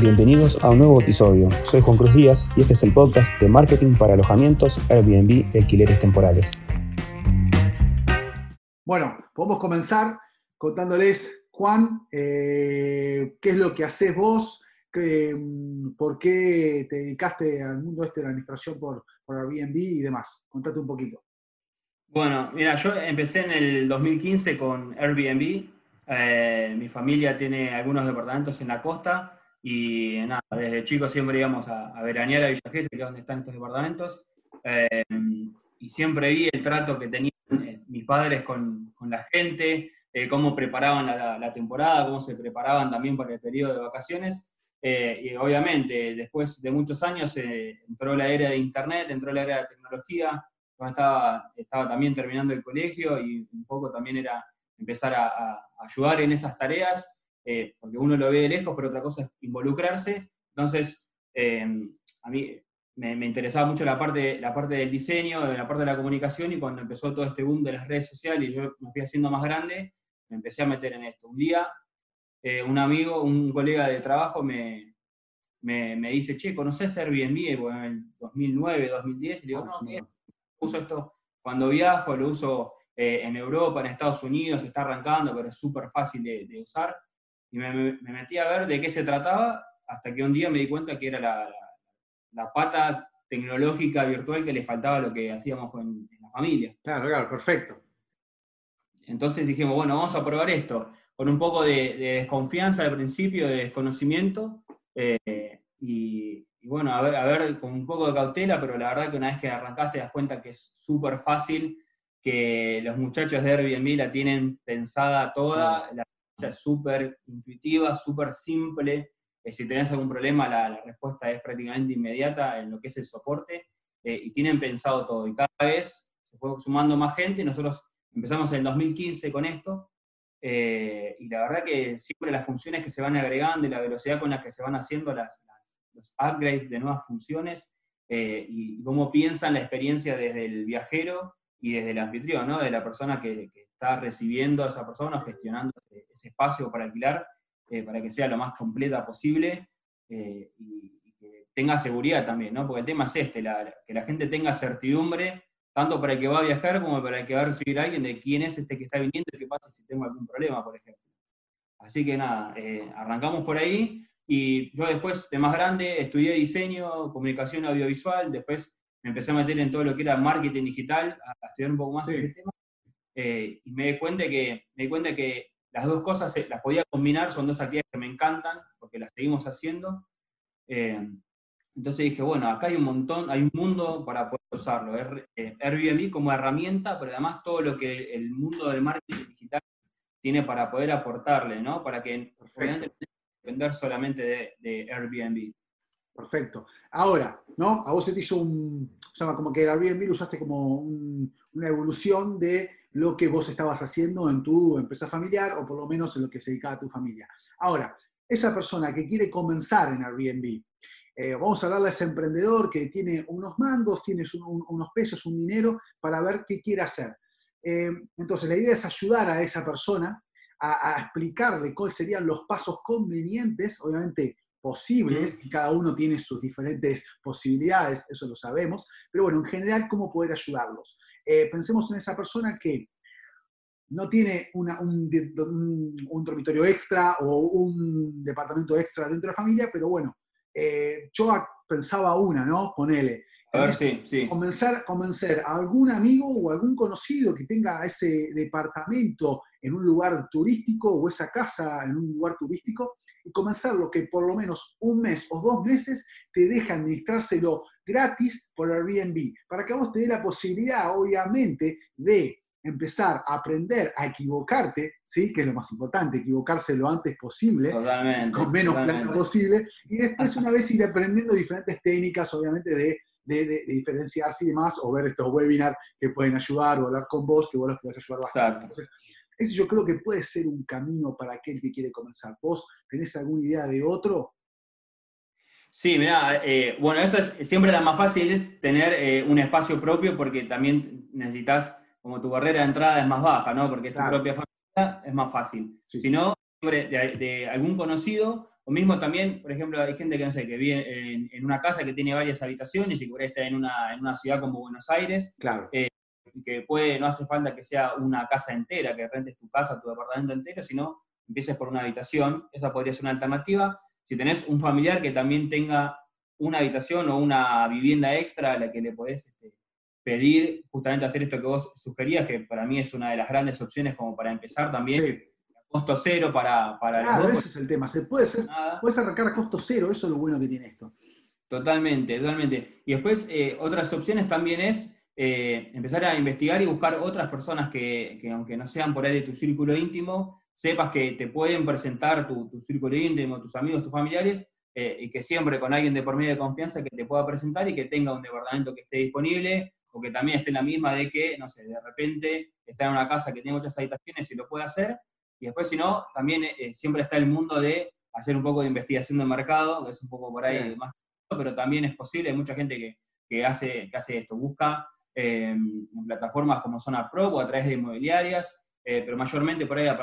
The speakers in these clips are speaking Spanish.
Bienvenidos a un nuevo episodio. Soy Juan Cruz Díaz y este es el podcast de marketing para alojamientos, Airbnb y alquileres temporales. Bueno, podemos comenzar contándoles, Juan, eh, qué es lo que haces vos, mm, por qué te dedicaste al mundo este de la administración por, por Airbnb y demás. Contate un poquito. Bueno, mira, yo empecé en el 2015 con Airbnb. Eh, mi familia tiene algunos departamentos en la costa y nada, desde chico siempre íbamos a, veranear a Villa que es donde están estos departamentos. Eh, y siempre vi el trato que tenían eh, mis padres con, con la gente, eh, cómo preparaban la, la, temporada, cómo se preparaban también para el periodo de vacaciones. y obviamente, después de muchos años, entró la era de Internet, entró la era de tecnología, cuando estaba, estaba también terminando el colegio y un poco también era empezar a, a ayudar en esas tareas. Eh, porque uno lo ve de lejos, pero otra cosa es involucrarse. Entonces, eh, a mí me, interesaba mucho la parte, la parte del diseño, la parte de la comunicación, y cuando empezó todo este boom de las redes sociales y yo me fui haciendo más grande, me empecé a meter en esto. Un día, eh, un amigo, un colega de trabajo me, me, me dice, che, ¿conoces Airbnb? en el 2009, 2010, y le digo, no, no, uso esto cuando viajo, lo uso en Europa, en Estados Unidos, está arrancando, pero es súper fácil de, de usar y me, metí a ver de qué se trataba hasta que un día me di cuenta que era la, pata tecnológica virtual que le faltaba a lo que hacíamos en, la familia. Claro, claro, perfecto. Entonces dijimos, bueno, vamos a probar esto, con un poco de, desconfianza al principio, de desconocimiento, eh, y, bueno, a ver, a ver, con un poco de cautela, pero la verdad que una vez que arrancaste te das cuenta que es súper fácil, que los muchachos de Airbnb la tienen pensada toda, la es súper intuitiva, súper simple. Eh, si tenés algún problema, la, respuesta es prácticamente inmediata en lo que es el soporte. Eh, y tienen pensado todo. Y cada vez se fue sumando más gente. Nosotros empezamos en el 2015 con esto. Eh, y la verdad que siempre las funciones que se van agregando y la velocidad con la que se van haciendo las, los upgrades de nuevas funciones y cómo piensan la experiencia desde el viajero y desde el anfitrión, ¿no? de la persona que, que está recibiendo a esa persona, gestionando ese, espacio para alquilar, eh, para que sea lo más completa posible eh, y, que tenga seguridad también, ¿no? Porque el tema es este, que la gente tenga certidumbre, tanto para el que va a viajar como para el que va a recibir a alguien, de quién es este que está viniendo y qué pasa si tengo algún problema, por ejemplo. Así que nada, eh, arrancamos por ahí y yo después de más grande estudié diseño, comunicación audiovisual, después me empecé a meter en todo lo que era marketing digital, a, estudiar un poco más ese tema. Eh, y me di, cuenta que, me di cuenta que las dos cosas las podía combinar, son dos actividades que me encantan, porque las seguimos haciendo. Eh, entonces dije, bueno, acá hay un montón, hay un mundo para poder usarlo. Eh, Airbnb como herramienta, pero además todo lo que el mundo del marketing digital tiene para poder aportarle, ¿no? Para que obviamente depender solamente de, de, Airbnb. Perfecto. Ahora, ¿no? A vos se te hizo un, o sea, como que Airbnb lo usaste como una evolución de lo que vos estabas haciendo en tu empresa familiar o por lo menos en lo que se dedicaba a tu familia. Ahora, esa persona que quiere comenzar en Airbnb, eh, vamos a hablarle a ese emprendedor que tiene unos mandos, tiene unos pesos, un dinero para ver qué quiere hacer. Eh, entonces, la idea es ayudar a esa persona a, a, explicarle cuáles serían los pasos convenientes, obviamente posibles, y cada uno tiene sus diferentes posibilidades, eso lo sabemos, pero bueno, en general, cómo poder ayudarlos. Eh, pensemos en esa persona que no tiene un, dormitorio extra o un departamento extra dentro de la familia, pero bueno, eh, yo pensaba una, ¿no? Ponele. A ver, sí, sí. Convencer, convencer a algún amigo o algún conocido que tenga ese departamento en un lugar turístico o esa casa en un lugar turístico y comenzarlo que por lo menos un mes o dos meses te deja administrárselo gratis por Airbnb, para que vos te dé la posibilidad, obviamente, de empezar a aprender a equivocarte, ¿sí? que es lo más importante, equivocarse lo antes posible, con menos plata posible, y después una vez ir aprendiendo diferentes técnicas, obviamente, de, de, diferenciarse y demás, o ver estos webinars que pueden ayudar, o hablar con vos, que vos los podés ayudar bastante. Entonces, ese yo creo que puede ser un camino para aquel que quiere comenzar. ¿Vos tenés alguna idea de otro? Sí, mira, eh, bueno, eso es siempre la más fácil es tener eh, un espacio propio porque también necesitas, como tu barrera de entrada es más baja, ¿no? Porque es tu propia familia, es más fácil. Si no, de, de, algún conocido o mismo también, por ejemplo, hay gente que no sé, que vive en, una casa que tiene varias habitaciones y que está en una, en una ciudad como Buenos Aires. Claro. Eh, que puede, no hace falta que sea una casa entera, que rentes tu casa, tu departamento entero, sino empieces por una habitación. Esa podría ser una alternativa. Si tenés un familiar que también tenga una habitación o una vivienda extra a la que le podés este, pedir justamente hacer esto que vos sugerías, que para mí es una de las grandes opciones como para empezar también. Costo cero para, para claro, ese es el tema. Se puede ser, puedes arrancar a costo cero, eso es lo bueno que tiene esto. Totalmente, totalmente. Y después, eh, otras opciones también es eh, empezar a investigar y buscar otras personas que, aunque no sean por ahí de tu círculo íntimo, sepas que te pueden presentar tu, círculo íntimo, tus amigos, tus familiares, eh, y que siempre con alguien de por medio de confianza que te pueda presentar y que tenga un departamento que esté disponible, o que también esté en la misma de que, no sé, de repente está en una casa que tiene muchas habitaciones y lo puede hacer, y después si no, también eh, siempre está el mundo de hacer un poco de investigación de mercado, que es un poco por ahí más, pero también es posible, hay mucha gente que, que hace, que hace esto, busca en plataformas como Zona Pro o a través de inmobiliarias, eh, pero mayormente por ahí a,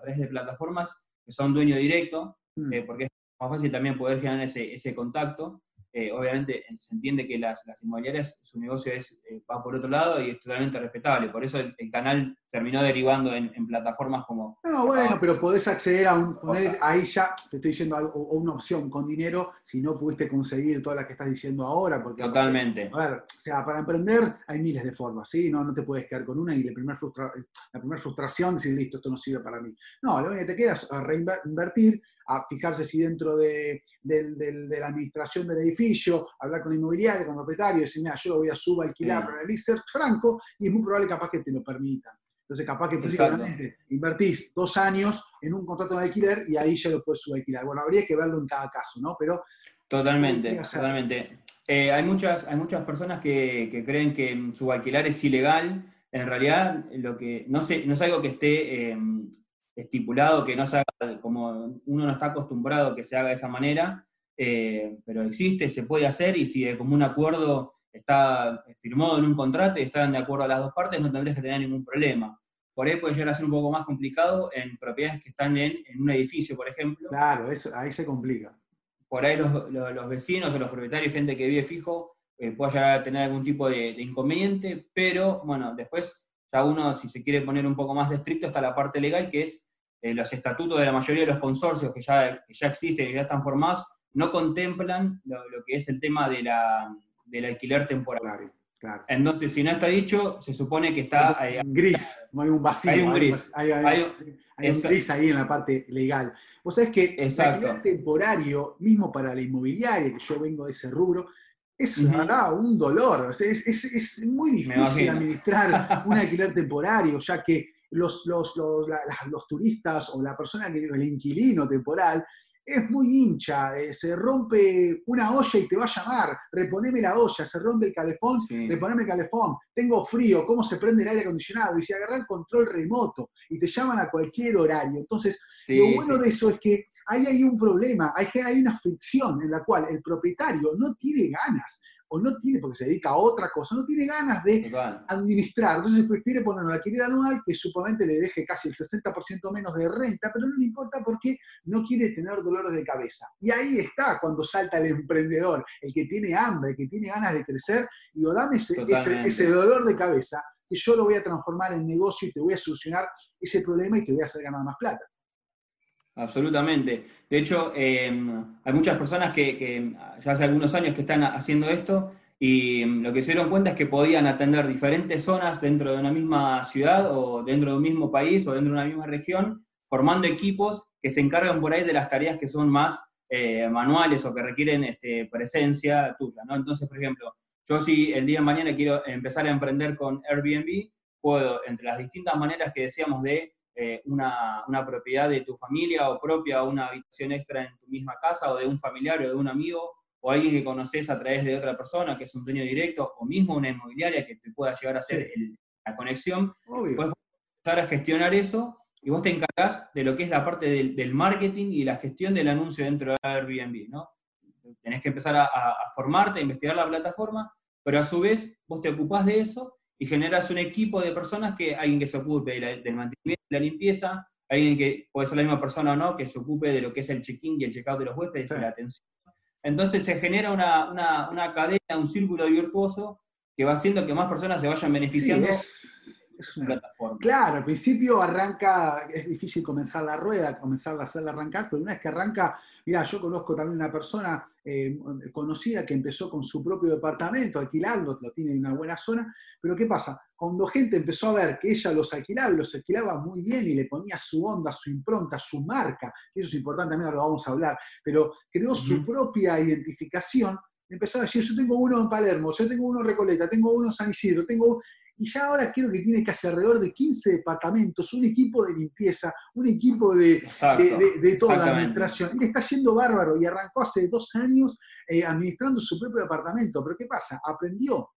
través de plataformas que son dueño directo, mm. eh, porque es más fácil también poder generar ese, ese contacto. Eh, obviamente se entiende que las, las inmobiliarias, su negocio es, eh, va por otro lado y es totalmente respetable. Por eso el, canal terminó derivando en, plataformas como... No, bueno, pero podés acceder a un... ahí ya, te estoy diciendo algo, una opción con dinero si no pudiste conseguir todas las que estás diciendo ahora. Porque, totalmente. a ver, o sea, para emprender hay miles de formas, ¿sí? No, no te puedes quedar con una y la primera frustra, primer frustración decir, listo, esto no sirve para mí. No, lo único que te queda es reinvertir a fijarse si dentro de, la administración del edificio, hablar con la inmobiliaria, con el propietario, decir, mira, yo lo voy a subalquilar para el ISER franco, y es muy probable capaz que te lo permitan. Entonces, capaz que principalmente invertís dos años en un contrato de alquiler y ahí ya lo puedes subalquilar. Bueno, habría que verlo en cada caso, ¿no? Pero. Totalmente, totalmente. Eh, hay, muchas, hay muchas personas que, creen que subalquilar es ilegal. En realidad, lo que no, sé, no es algo que esté eh, estipulado, que no se haga como uno no está acostumbrado que se haga de esa manera, eh, pero existe, se puede hacer y si como un acuerdo está firmado en un contrato y están de acuerdo a las dos partes, no tendrías que tener ningún problema. Por ahí puede llegar a ser un poco más complicado en propiedades que están en, un edificio, por ejemplo. Claro, eso, ahí se complica. Por ahí los, vecinos o los propietarios, gente que vive fijo, eh, puede llegar a tener algún tipo de, de inconveniente, pero bueno, después ya uno, si se quiere poner un poco más estricto, está la parte legal, que es eh, los estatutos de la mayoría de los consorcios que ya, ya existen y ya están formados, no contemplan lo, que es el tema de la, del alquiler temporal. Claro, Entonces, si no está dicho, se supone que está... gris, no hay un vacío. Hay un gris. Hay, un gris ahí en la parte legal. Vos sabés que el alquiler temporario, mismo para la inmobiliaria, que yo vengo de ese rubro, es un dolor. es, es, es, muy difícil administrar un alquiler temporario, ya que los, los, los, turistas o la persona que el inquilino temporal es muy hincha, eh, se rompe una olla y te va a llamar, reponeme la olla, se rompe el calefón, reponeme el calefón, tengo frío, cómo se prende el aire acondicionado, y se agarra el control remoto y te llaman a cualquier horario. Entonces, lo bueno de eso es que ahí hay un problema, hay, hay una fricción en la cual el propietario no tiene ganas o no tiene, porque se dedica a otra cosa, no tiene ganas de administrar. Entonces prefiere poner una alquiler anual que supuestamente le deje casi el 60% menos de renta, pero no le importa porque no quiere tener dolores de cabeza. Y ahí está cuando salta el emprendedor, el que tiene hambre, el que tiene ganas de crecer, y digo, dame ese, ese dolor de cabeza que yo lo voy a transformar en negocio y te voy a solucionar ese problema y te voy a hacer ganar más plata. Absolutamente. De hecho, em, hay muchas personas que, ya hace algunos años que están haciendo esto y em, lo que se dieron cuenta es que podían atender diferentes zonas dentro de una misma ciudad o dentro de un mismo país o dentro de una misma región, formando equipos que se encargan por ahí de las tareas que son más eh, manuales o que requieren este, presencia tuya. ¿no? Entonces, por ejemplo, yo si el día de mañana quiero empezar a emprender con Airbnb, puedo, entre las distintas maneras que decíamos de eh, una, propiedad de tu familia o propia una habitación extra en tu misma casa o de un familiar o de un amigo o alguien que conoces a través de otra persona que es un dueño directo o mismo una inmobiliaria que te pueda llegar a hacer la conexión, puedes empezar a gestionar eso y vos te encargás de lo que es la parte del, marketing y la gestión del anuncio dentro de Airbnb, ¿no? Tenés que empezar a, formarte, a investigar la plataforma, pero a su vez vos te ocupás de eso y generas un equipo de personas que alguien que se ocupe del mantenimiento, la limpieza, alguien que puede ser la misma persona o no, que se ocupe de lo que es el check-in y el check-out de los huéspedes y la atención. Entonces se genera una, una, cadena, un círculo virtuoso que va haciendo que más personas se vayan beneficiando. es, una... plataforma. Claro, al principio arranca, es difícil comenzar la rueda, comenzar a hacerla arrancar, pero una vez que arranca Mira, yo conozco también una persona eh, conocida que empezó con su propio departamento, alquilarlo, lo tiene en una buena zona, pero ¿qué pasa? Cuando gente empezó a ver que ella los alquilaba y los alquilaba muy bien y le ponía su onda, su impronta, su marca, y eso es importante, también lo vamos a hablar, pero creó su propia identificación, empezó a decir, yo tengo uno en Palermo, yo tengo uno en Recoleta, tengo uno en San Isidro, tengo y ya ahora quiero que tiene casi alrededor de 15 departamentos, un equipo de limpieza, un equipo de, de, toda la administración. Y le está yendo bárbaro y arrancó hace dos años eh, administrando su propio departamento. Pero ¿qué pasa? Aprendió,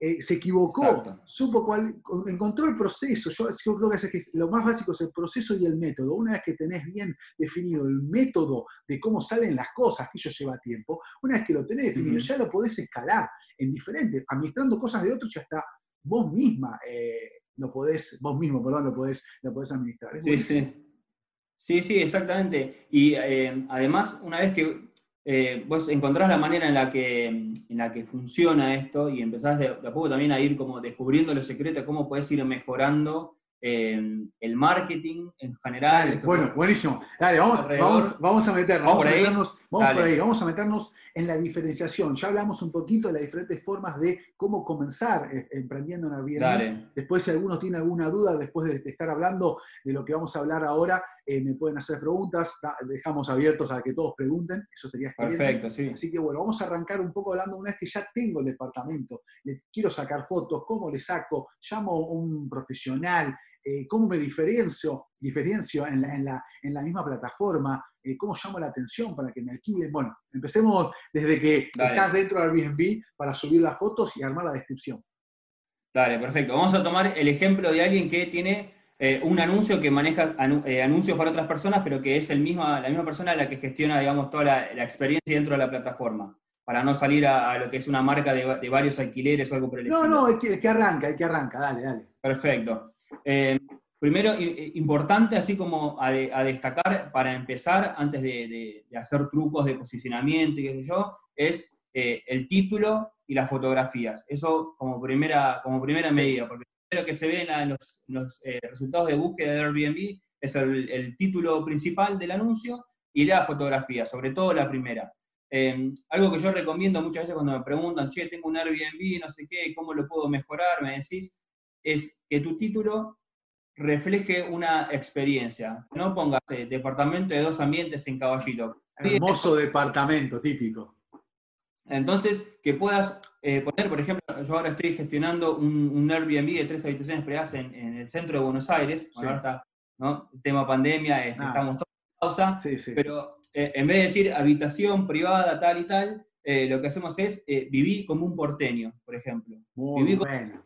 eh, se equivocó, supo cuál, encontró el proceso. Yo, creo que, es lo más básico es el proceso y el método. Una vez que tenés bien definido el método de cómo salen las cosas, que eso lleva tiempo, una vez que lo tenés definido, ya lo podés escalar en diferentes, administrando cosas de otros ya está vos misma eh, lo podés, vos mismo, perdón, lo podés, lo podés administrar. sí, sí. Sí, sí, exactamente. Y eh, además, una vez que eh, vos encontrás la manera en la, que, en la que funciona esto y empezás de, a poco también a ir como descubriendo los secretos, cómo podés ir mejorando el marketing en general. bueno, buenísimo. Dale, vamos, vamos, vamos, a meternos. Vamos, a meternos, vamos por ahí, vamos a meternos en la diferenciación. Ya hablamos un poquito de las diferentes formas de cómo comenzar eh, emprendiendo en Airbnb. Después, si algunos tienen alguna duda, después de, estar hablando de lo que vamos a hablar ahora, eh, me pueden hacer preguntas. Dejamos abiertos a que todos pregunten. Eso sería Perfecto, sí. Así que bueno, vamos a arrancar un poco hablando una vez que ya tengo el departamento. Le quiero sacar fotos, cómo le saco, llamo a un profesional, eh, cómo me diferencio, diferencio en, la, en, la, misma plataforma, eh, cómo llamo la atención para que me alquilen. Bueno, empecemos desde que estás dentro de Airbnb para subir las fotos y armar la descripción. Dale, perfecto. Vamos a tomar el ejemplo de alguien que tiene eh, un anuncio que maneja anuncios para otras personas, pero que es el mismo, la misma persona la que gestiona, digamos, toda la, experiencia dentro de la plataforma para no salir a, lo que es una marca de, varios alquileres o algo por el estilo. No, no, el que, el que arranca, el que arranca, dale, dale. Perfecto. Eh, primero, importante, así como a, destacar para empezar, antes de, hacer trucos de posicionamiento y qué sé yo, es eh, el título y las fotografías. Eso como primera, como primera medida, porque lo que se ve en, los, eh, resultados de búsqueda de Airbnb es el, título principal del anuncio y la fotografía, sobre todo la primera. algo que yo recomiendo muchas veces cuando me preguntan, che, tengo un Airbnb, no sé qué, ¿cómo lo puedo mejorar? Me decís, es que tu título refleje una experiencia. No pongas eh, departamento de dos ambientes en caballito. Hermoso departamento, típico. Entonces, que puedas eh, poner, por ejemplo, yo ahora estoy gestionando un, Airbnb de tres habitaciones privadas en, el centro de Buenos Aires, ahora está ¿no? tema pandemia, este, ah. estamos todos en pausa, pero eh, en vez de decir habitación privada, tal y tal, lo que hacemos es vivir como un porteño, por ejemplo. Muy bueno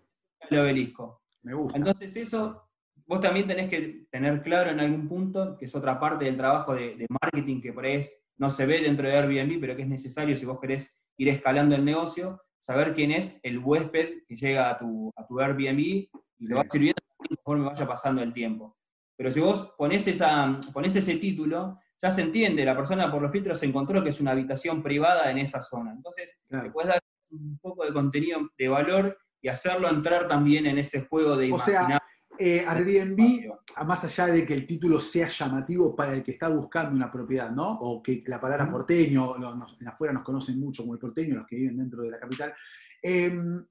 el obelisco. Me gusta. Entonces eso, vos también tenés que tener claro en algún punto, que es otra parte del trabajo de, marketing que por ahí no se ve dentro de Airbnb, pero que es necesario si vos querés ir escalando el negocio, saber quién es el huésped que llega a tu, a tu Airbnb y lo vas sirviendo conforme vaya pasando el tiempo. Pero si vos ponés, esa, ponés ese título, ya se entiende, la persona por los filtros se encontró que es una habitación privada en esa zona. Entonces, te puedes dar un poco de contenido de valor y hacerlo entrar también en ese juego de imaginar. O sea, eh, Airbnb, más allá de que el título sea llamativo para el que está buscando una propiedad, ¿no? O que la palabra porteño, en afuera nos conocen mucho como el porteño, los que viven dentro de la capital. Em,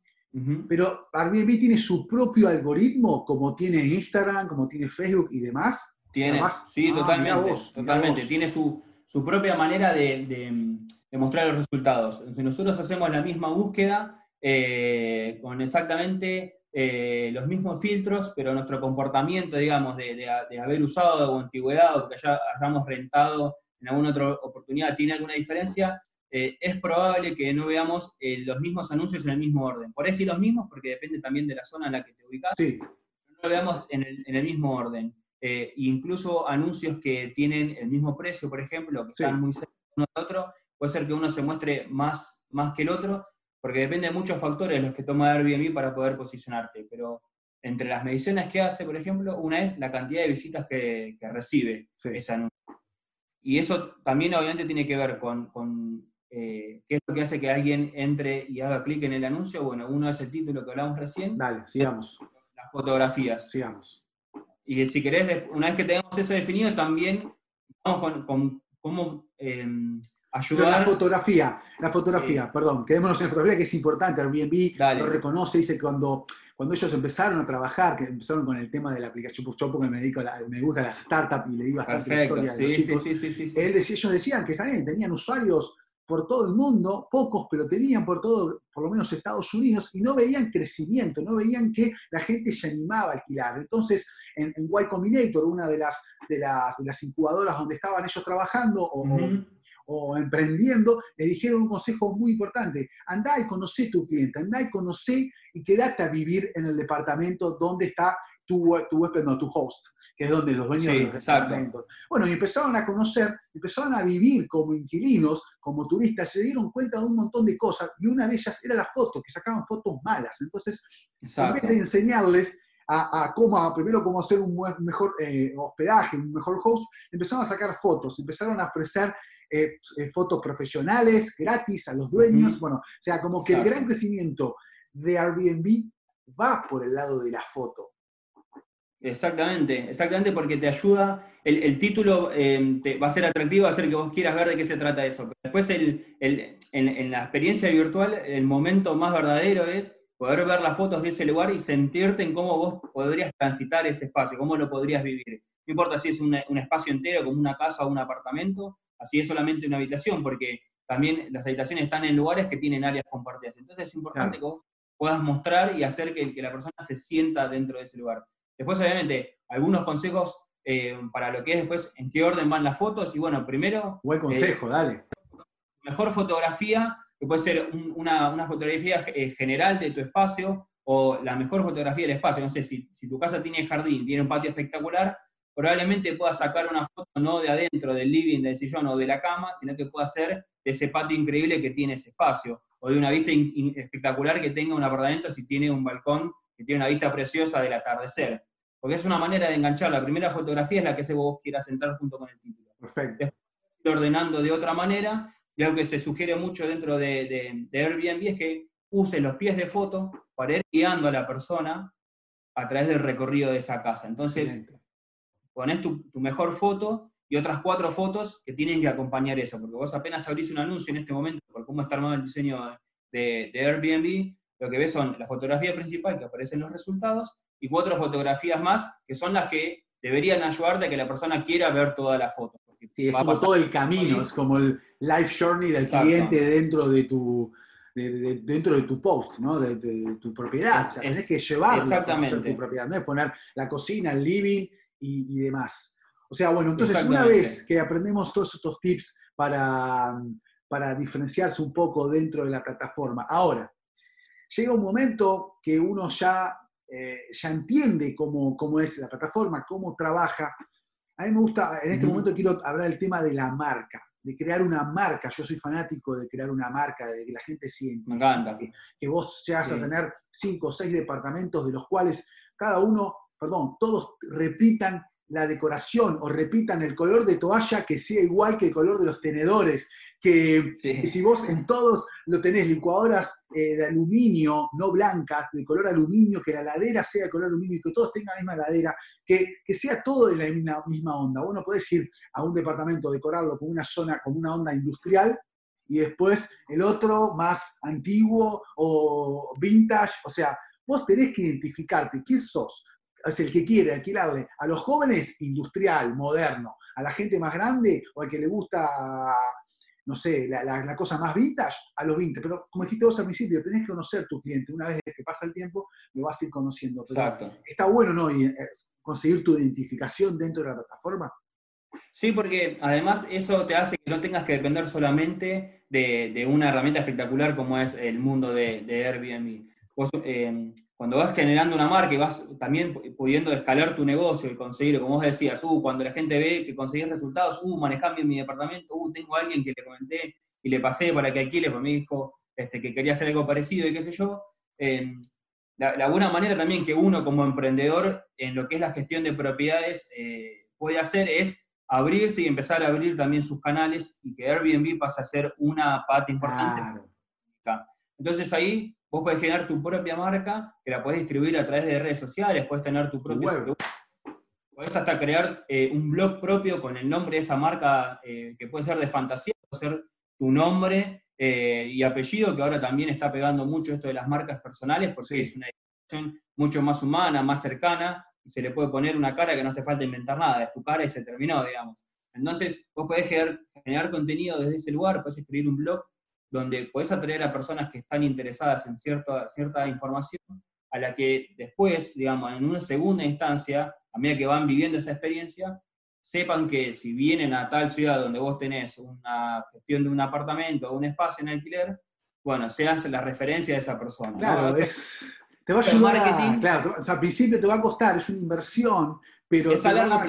pero Airbnb tiene su propio algoritmo, como tiene Instagram, como tiene Facebook y demás. Tiene, sí, ah, totalmente. totalmente. Tiene su, propia manera de, de, mostrar los resultados. Entonces, nosotros hacemos la misma búsqueda eh, con exactamente eh, los mismos filtros, pero nuestro comportamiento, digamos, de, haber usado o antigüedad o que ya hayamos rentado en alguna otra oportunidad tiene alguna diferencia, eh, es probable que no veamos los mismos anuncios en el mismo orden. Por eso sí los mismos, porque depende también de la zona en la que te ubicas, no lo veamos en el, mismo orden. incluso anuncios que tienen el mismo precio, por ejemplo, que están muy cerca uno de otro, puede ser que uno se muestre más, más que el otro, porque depende de muchos factores los que toma Airbnb para poder posicionarte, pero entre las mediciones que hace, por ejemplo, una es la cantidad de visitas que, recibe ese anuncio. Y eso también obviamente tiene que ver con, eh, qué es lo que hace que alguien entre y haga clic en el anuncio. Bueno, uno es el título que hablamos recién. Dale, sigamos. Las fotografías. Sigamos. Y si querés, una vez que tengamos eso definido, también vamos con, cómo em, ayudar. la fotografía, la fotografía, perdón, quedémonos en la fotografía que es importante. Airbnb lo reconoce, dice que cuando, cuando ellos empezaron a trabajar, que empezaron con el tema de la aplicación, yo porque me dedico me gusta la startup y le di bastante Perfecto. historia sí, chicos, sí, sí, sí, Él ellos decían que ¿saben? tenían usuarios por todo el mundo, pocos, pero tenían por todo, por lo menos Estados Unidos, y no veían crecimiento, no veían que la gente se animaba a alquilar. Entonces, en, en Y Combinator, una de las, de, las, de las incubadoras donde estaban ellos trabajando o, emprendiendo, les dijeron un consejo muy importante, andá y conocé tu cliente, andá y conocé y quédate a vivir en el departamento donde está tu, tu huésped, no, tu host, que es donde los dueños de los departamentos. Bueno, y empezaron a conocer, empezaron a vivir como inquilinos, como turistas, se dieron cuenta de un montón de cosas, y una de ellas era la foto, que sacaban fotos malas. Entonces, en vez de enseñarles a, cómo, primero cómo hacer un mejor eh, hospedaje, un mejor host, empezaron a sacar fotos, empezaron a ofrecer eh, eh, fotos profesionales gratis a los dueños. Bueno, o sea, como que el gran crecimiento de Airbnb va por el lado de la foto. Exactamente, exactamente porque te ayuda, el, título eh, va a ser atractivo, va a hacer que vos quieras ver de qué se trata eso. Pero después en, la experiencia virtual, el momento más verdadero es poder ver las fotos de ese lugar y sentirte en cómo vos podrías transitar ese espacio, cómo lo podrías vivir. No importa si es un, espacio entero, como una casa o un apartamento, así es solamente una habitación, porque también las habitaciones están en lugares que tienen áreas compartidas. Entonces es importante que vos puedas mostrar y hacer que, que la persona se sienta dentro de ese lugar. Después, obviamente, algunos consejos eh, para lo que es después en qué orden van las fotos. Y bueno, primero. Buen consejo, eh, dale. Mejor fotografía, que puede ser una, fotografía eh, general de tu espacio o la mejor fotografía del espacio. No sé, si, si tu casa tiene jardín, tiene un patio espectacular, probablemente puedas sacar una foto no de adentro, del living, del sillón o de la cama, sino que pueda ser de ese patio increíble que tiene ese espacio, o de una vista espectacular que tenga un apartamento si tiene un balcón que tiene una vista preciosa del atardecer. Porque es una manera de enganchar. La primera fotografía es la que se vos quieras entrar junto con el título. Perfecto. Después, ordenando de otra manera, y algo que se sugiere mucho dentro de, Airbnb es que use los pies de foto para ir guiando a la persona a través del recorrido de esa casa. Entonces, pones tu, mejor foto y otras cuatro fotos que tienen que acompañar eso, porque vos apenas abrís un anuncio en este momento por cómo está armado el diseño de, de Airbnb, lo que ves son la fotografía principal que aparece en los resultados y cuatro fotografías más que son las que deberían ayudarte a que la persona quiera ver toda la foto. Sí, es como todo el camino, es como el life journey del cliente dentro de tu, dentro de tu post, ¿no? de, tu propiedad. o sea, que llevarlo a tu propiedad, no es poner la cocina, el living y, demás. O sea, bueno, entonces una vez que aprendemos todos estos tips para, para diferenciarse un poco dentro de la plataforma, ahora, llega un momento que uno ya, eh, ya entiende cómo, cómo, es la plataforma, cómo trabaja. A mí me gusta, en este momento quiero hablar del tema de la marca, de crear una marca. Yo soy fanático de crear una marca, de que la gente sienta. Me encanta. Que, vos llegas a tener cinco o seis departamentos de los cuales cada uno, perdón, todos repitan la decoración o repitan el color de toalla que sea igual que el color de los tenedores, que, si vos en todos lo tenés licuadoras eh, de aluminio, no blancas, de color aluminio, que la ladera sea de color aluminio y que todos tengan la misma ladera, que, sea todo de la misma, misma onda. Vos no podés ir a un departamento, decorarlo con una zona, con una onda industrial, y después el otro más antiguo o vintage, o sea, vos tenés que identificarte quién sos, es el que quiere alquilarle a los jóvenes industrial, moderno, a la gente más grande o al que le gusta, no sé, la, cosa más vintage, a los 20. Pero como dijiste vos al principio, tenés que conocer tu cliente. Una vez que pasa el tiempo, lo vas a ir conociendo. Pero está bueno, ¿no? Y, eh, conseguir tu identificación dentro de la plataforma. Sí, porque además eso te hace que no tengas que depender solamente de, una herramienta espectacular como es el mundo de, Airbnb. Vos, eh, cuando vas generando una marca y vas también pudiendo escalar tu negocio y conseguir, como vos decías, uh, cuando la gente ve que conseguís resultados, uh, manejame bien mi departamento, uh, tengo a alguien que le comenté y le pasé para que alquile, porque me dijo este, que quería hacer algo parecido y qué sé yo, em, la, buena manera también que uno como emprendedor en lo que es la gestión de propiedades eh, puede hacer es abrirse y empezar a abrir también sus canales y que Airbnb pase a ser una pata importante. Entonces ahí vos podés generar tu propia marca, que la podés distribuir a través de redes sociales, puedes tener tu propio web. Podés hasta crear eh, un blog propio con el nombre de esa marca, eh, que puede ser de fantasía, puede ser tu nombre eh, y apellido, que ahora también está pegando mucho esto de las marcas personales, porque es una edición mucho más humana, más cercana, y se le puede poner una cara que no hace falta inventar nada, es tu cara y se terminó, digamos. Entonces, vos podés generar, contenido desde ese lugar, podés escribir un blog donde podés atraer a personas que están interesadas en cierta, cierta información, a la que después, digamos, en una segunda instancia, a medida que van viviendo esa experiencia, sepan que si vienen a tal ciudad donde vos tenés una gestión de un apartamento o un espacio en alquiler, bueno, se hace la referencia de esa persona. Claro, es, te va a ayudar a, claro, al principio te va a costar, es una inversión, pero te, va, a ayudar, a,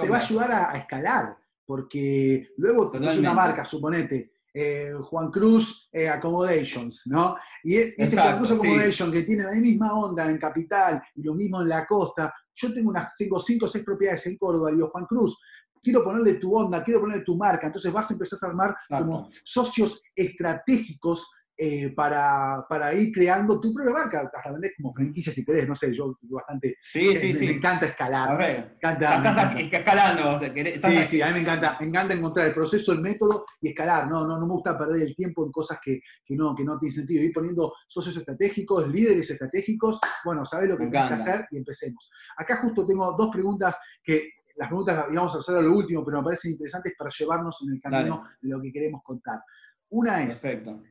te va a, ayudar a, escalar, porque luego tenés una marca, suponete, eh, Juan Cruz eh, Accommodations, ¿no? Y e, ese Juan Cruz Accommodations que tiene la misma onda en Capital y lo mismo en la costa, yo tengo unas tengo cinco o seis propiedades en Córdoba, digo, Juan Cruz, quiero ponerle tu onda, quiero ponerle tu marca, entonces vas a empezar a armar como socios estratégicos eh, para, para, ir creando tu propia marca, hasta vender como franquicia si querés, no sé, yo bastante... Sí, eh, sí, me, sí. me, encanta escalar. Me encanta, estás escalando. O sea, sí, sí, a mí me encanta, me encanta encontrar el proceso, el método y escalar. No, no, no me gusta perder el tiempo en cosas que, que no, que no tienen sentido. Ir poniendo socios estratégicos, líderes estratégicos, bueno, sabés lo que tienes que hacer y empecemos. Acá justo tengo dos preguntas que las preguntas las vamos a hacer a lo último, pero me parecen interesantes para llevarnos en el camino de lo que queremos contar. Una es, Perfecto.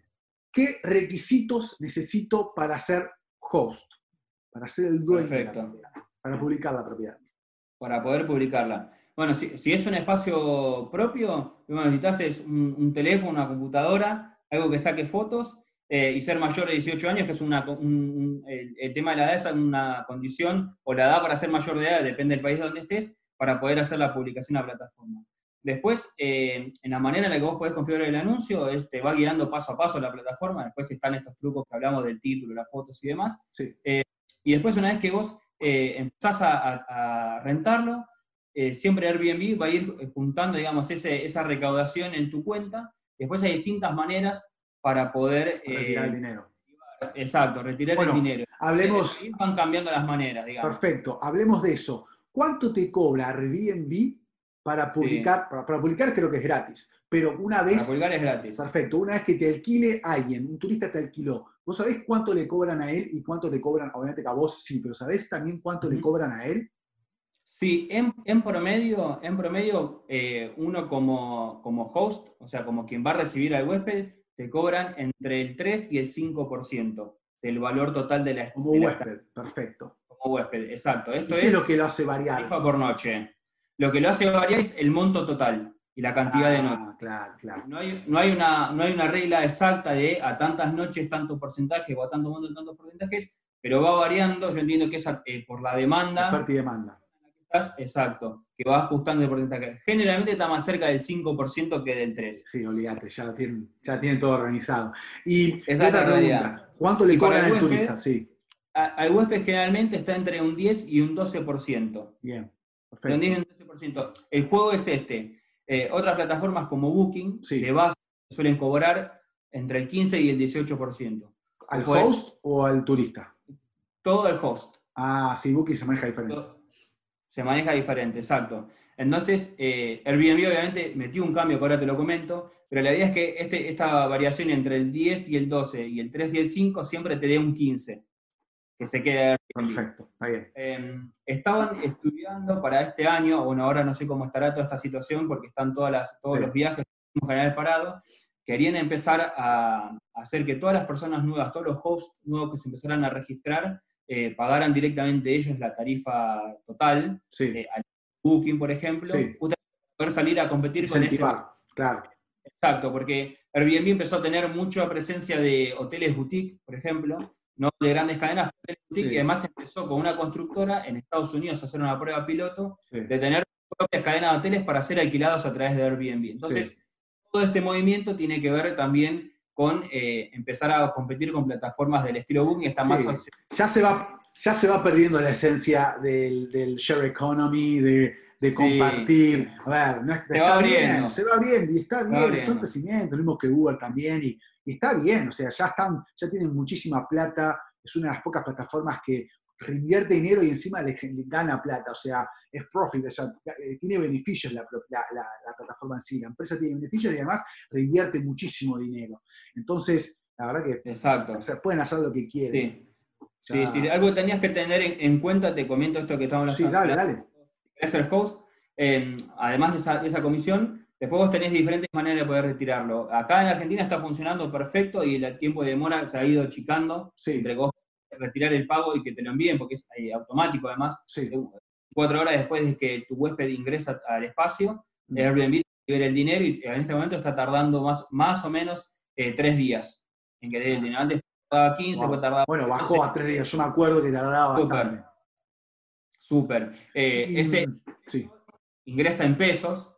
¿Qué requisitos necesito para ser host? Para ser el dueño de la propiedad, para publicar la propiedad. Para poder publicarla. Bueno, si, si es un espacio propio, lo que necesitas es un, un, teléfono, una computadora, algo que saque fotos eh, y ser mayor de 18 años, que es una, un, un, el, el, tema de la edad es una condición, o la edad para ser mayor de edad, depende del país donde estés, para poder hacer la publicación a la plataforma. Después, eh, en la manera en la que vos podés configurar el anuncio, es, te va guiando paso a paso la plataforma, después están estos trucos que hablamos del título, las fotos y demás. Sí. Eh, y después, una vez que vos eh, empezás a, a rentarlo, eh, siempre Airbnb va a ir juntando, digamos, ese, esa recaudación en tu cuenta. Después hay distintas maneras para poder... retirar el dinero. Exacto, retirar bueno, el dinero. Hablemos... Van cambiando las maneras, digamos. Perfecto, hablemos de eso. ¿Cuánto te cobra Airbnb para publicar? Sí. Para, para, publicar creo que es gratis, pero una vez... Para publicar es gratis. Perfecto, una vez que te alquile alguien, un turista te alquiló, ¿vos sabés cuánto le cobran a él y cuánto le cobran, obviamente que a vos sí, pero ¿sabés también cuánto uh -huh. le cobran a él? Sí, en, en promedio, en promedio eh, uno como, como host, o sea, como quien va a recibir al huésped, te cobran entre el 3 y el 5% del valor total de la Como huésped, perfecto. Como huésped, exacto. Esto ¿Qué es, lo que lo hace variar? Tarifa por noche. Lo que lo hace variar es el monto total y la cantidad ah, de noches. Claro, claro. No hay, no, hay una, no hay una regla exacta de a tantas noches tanto porcentaje o a tanto monto tantos porcentajes, pero va variando. Yo entiendo que es eh, por la demanda. Oferta y demanda. Exacto, que va ajustando el porcentaje. Generalmente está más cerca del 5% que del 3%. Sí, olvídate, ya tienen, ya tienen todo organizado. Y Esa otra pregunta, ¿cuánto le cobran al turista? Sí. Al huésped generalmente está entre un 10 y un 12%. Bien, perfecto. Un 10 y un 12%. El juego es este. Eh, otras plataformas como Booking, sí. de base, suelen cobrar entre el 15 y el 18%. ¿Al Después, host o al turista? Todo el host. Ah, sí, Booking se maneja diferente. Se maneja diferente, exacto. Entonces, eh, Airbnb obviamente metió un cambio que ahora te lo comento, pero la idea es que este, esta variación entre el 10 y el 12 y el 3 y el 5 siempre te dé un 15, que se quede. Perfecto, está bien. Eh, estaban estudiando para este año, bueno, ahora no sé cómo estará toda esta situación porque están todas las, todos sí. los viajes en general parado, querían empezar a, hacer que todas las personas nuevas, todos los hosts nuevos que se empezaran a registrar, eh, pagaran directamente ellos la tarifa total, sí. eh, al Booking, por ejemplo, sí. poder salir a competir Incentivar, con ese. Claro. Exacto, porque Airbnb empezó a tener mucha presencia de hoteles boutique, por ejemplo, no de grandes cadenas, sí. y además empezó con una constructora en Estados Unidos a hacer una prueba piloto sí. de tener propias cadenas de hoteles para ser alquilados a través de Airbnb. Entonces, todo este movimiento tiene que ver también con eh, empezar a competir con plataformas del estilo Booking, está más... Ya se, va, ya se va perdiendo la esencia del, del share economy, de, de compartir. A ver, no es que se está va bien, se va bien y está bien, son crecimientos, lo mismo que Uber también, y, y, está bien, o sea, ya están, ya tienen muchísima plata, es una de las pocas plataformas que reinvierte dinero y encima le, gana plata, o sea, es profit, o sea, eh, tiene beneficios la, la, plataforma en sí, la empresa tiene beneficios y además reinvierte muchísimo dinero. Entonces, la verdad que Exacto. pueden hacer lo que quieren. Sí, sí, algo tenías que tener en, cuenta, te comento esto que estamos hablando. Sí, dale, dale. Es el host, em, además de esa, de esa comisión, Después vos tenés diferentes maneras de poder retirarlo. Acá en Argentina está funcionando perfecto y el tiempo de demora se ha ido achicando sí. entre vos retirar el pago y que te lo envíen, porque es eh, automático además. Cuatro horas después de que tu huésped ingresa al espacio, mm. Airbnb libera el dinero y en este momento está tardando más, más o menos eh, tres días en que dé el dinero. Antes tardaba 15, wow. tardaba... Bueno, bajó a tres días. Yo me acuerdo que tardaba bastante. Súper. Eh, ese sí. ingresa en pesos,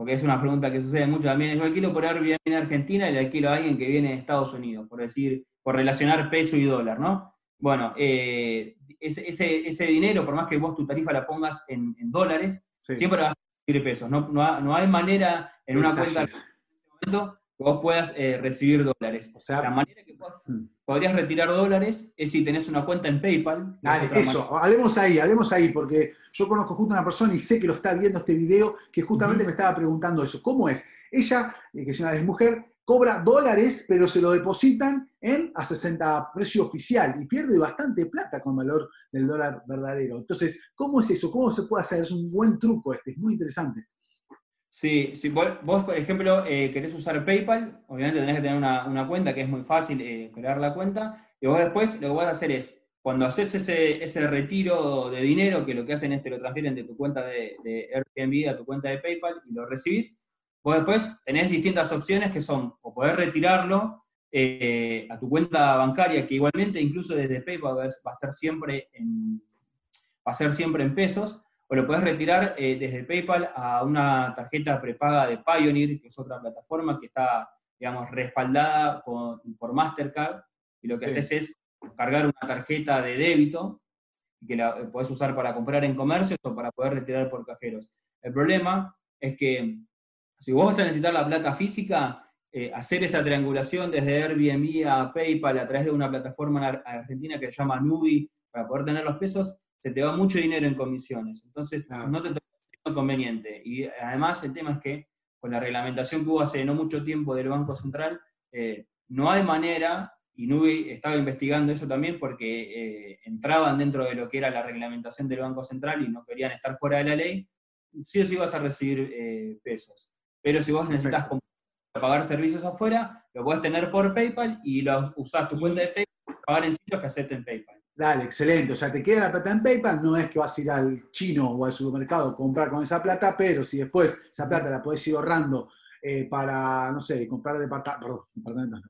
porque es una pregunta que sucede mucho también. Yo alquilo por Airbnb en Argentina y le alquilo a alguien que viene de Estados Unidos, por decir, por relacionar peso y dólar, ¿no? Bueno, eh, ese, ese, dinero, por más que vos tu tarifa la pongas en, dólares, siempre vas a pesos. No, no, hay manera en una cuenta que vos puedas eh, recibir dólares. O sea, la manera que vos mm. podrías retirar dólares es si tenés una cuenta en PayPal. Dale, eso, hablemos ahí, hablemos ahí, porque yo conozco justo a una persona y sé que lo está viendo este video, que justamente me estaba preguntando eso. ¿Cómo es? Ella, eh, que es una mujer, cobra dólares, pero se lo depositan en a 60 precio oficial y pierde bastante plata con valor del dólar verdadero. Entonces, ¿cómo es eso? ¿Cómo se puede hacer? Es un buen truco este, es muy interesante. Sí, si vos, por ejemplo, eh, querés usar PayPal, obviamente tenés que tener una, cuenta que es muy fácil eh, crear la cuenta, y vos después lo que vas a hacer es, cuando haces ese, ese retiro de dinero, que lo que hacen es te lo transfieren de tu cuenta de, de Airbnb a tu cuenta de PayPal y lo recibís, Vos después tenés distintas opciones que son o poder retirarlo eh, a tu cuenta bancaria, que igualmente incluso desde PayPal va a ser siempre en, va a ser siempre en pesos, o lo podés retirar eh, desde PayPal a una tarjeta prepaga de Pioneer, que es otra plataforma que está, digamos, respaldada por, Mastercard, y lo que haces es cargar una tarjeta de débito, que la podés usar para comprar en comercios o para poder retirar por cajeros. El problema es que si vos vas a necesitar la plata física, eh, hacer esa triangulación desde Airbnb a PayPal a través de una plataforma argentina que se llama Nubi para poder tener los pesos, se te va mucho dinero en comisiones. Entonces, no te toca conveniente. Y además, el tema es que con la reglamentación que hubo hace no mucho tiempo del Banco Central, eh, no hay manera, y Nubi estaba investigando eso también porque eh, entraban dentro de lo que era la reglamentación del Banco Central y no querían estar fuera de la ley, sí o sí vas a recibir pesos. Pero si vos necesitas pagar servicios afuera, lo puedes tener por PayPal y lo usás tu cuenta de PayPal pagar en sitios que acepten PayPal. Dale, excelente. O sea, te queda la plata en PayPal, no es que vas a ir al chino o al supermercado a comprar con esa plata, pero si después esa plata la podés ir ahorrando eh, para, no sé, comprar departamento, perdón, no,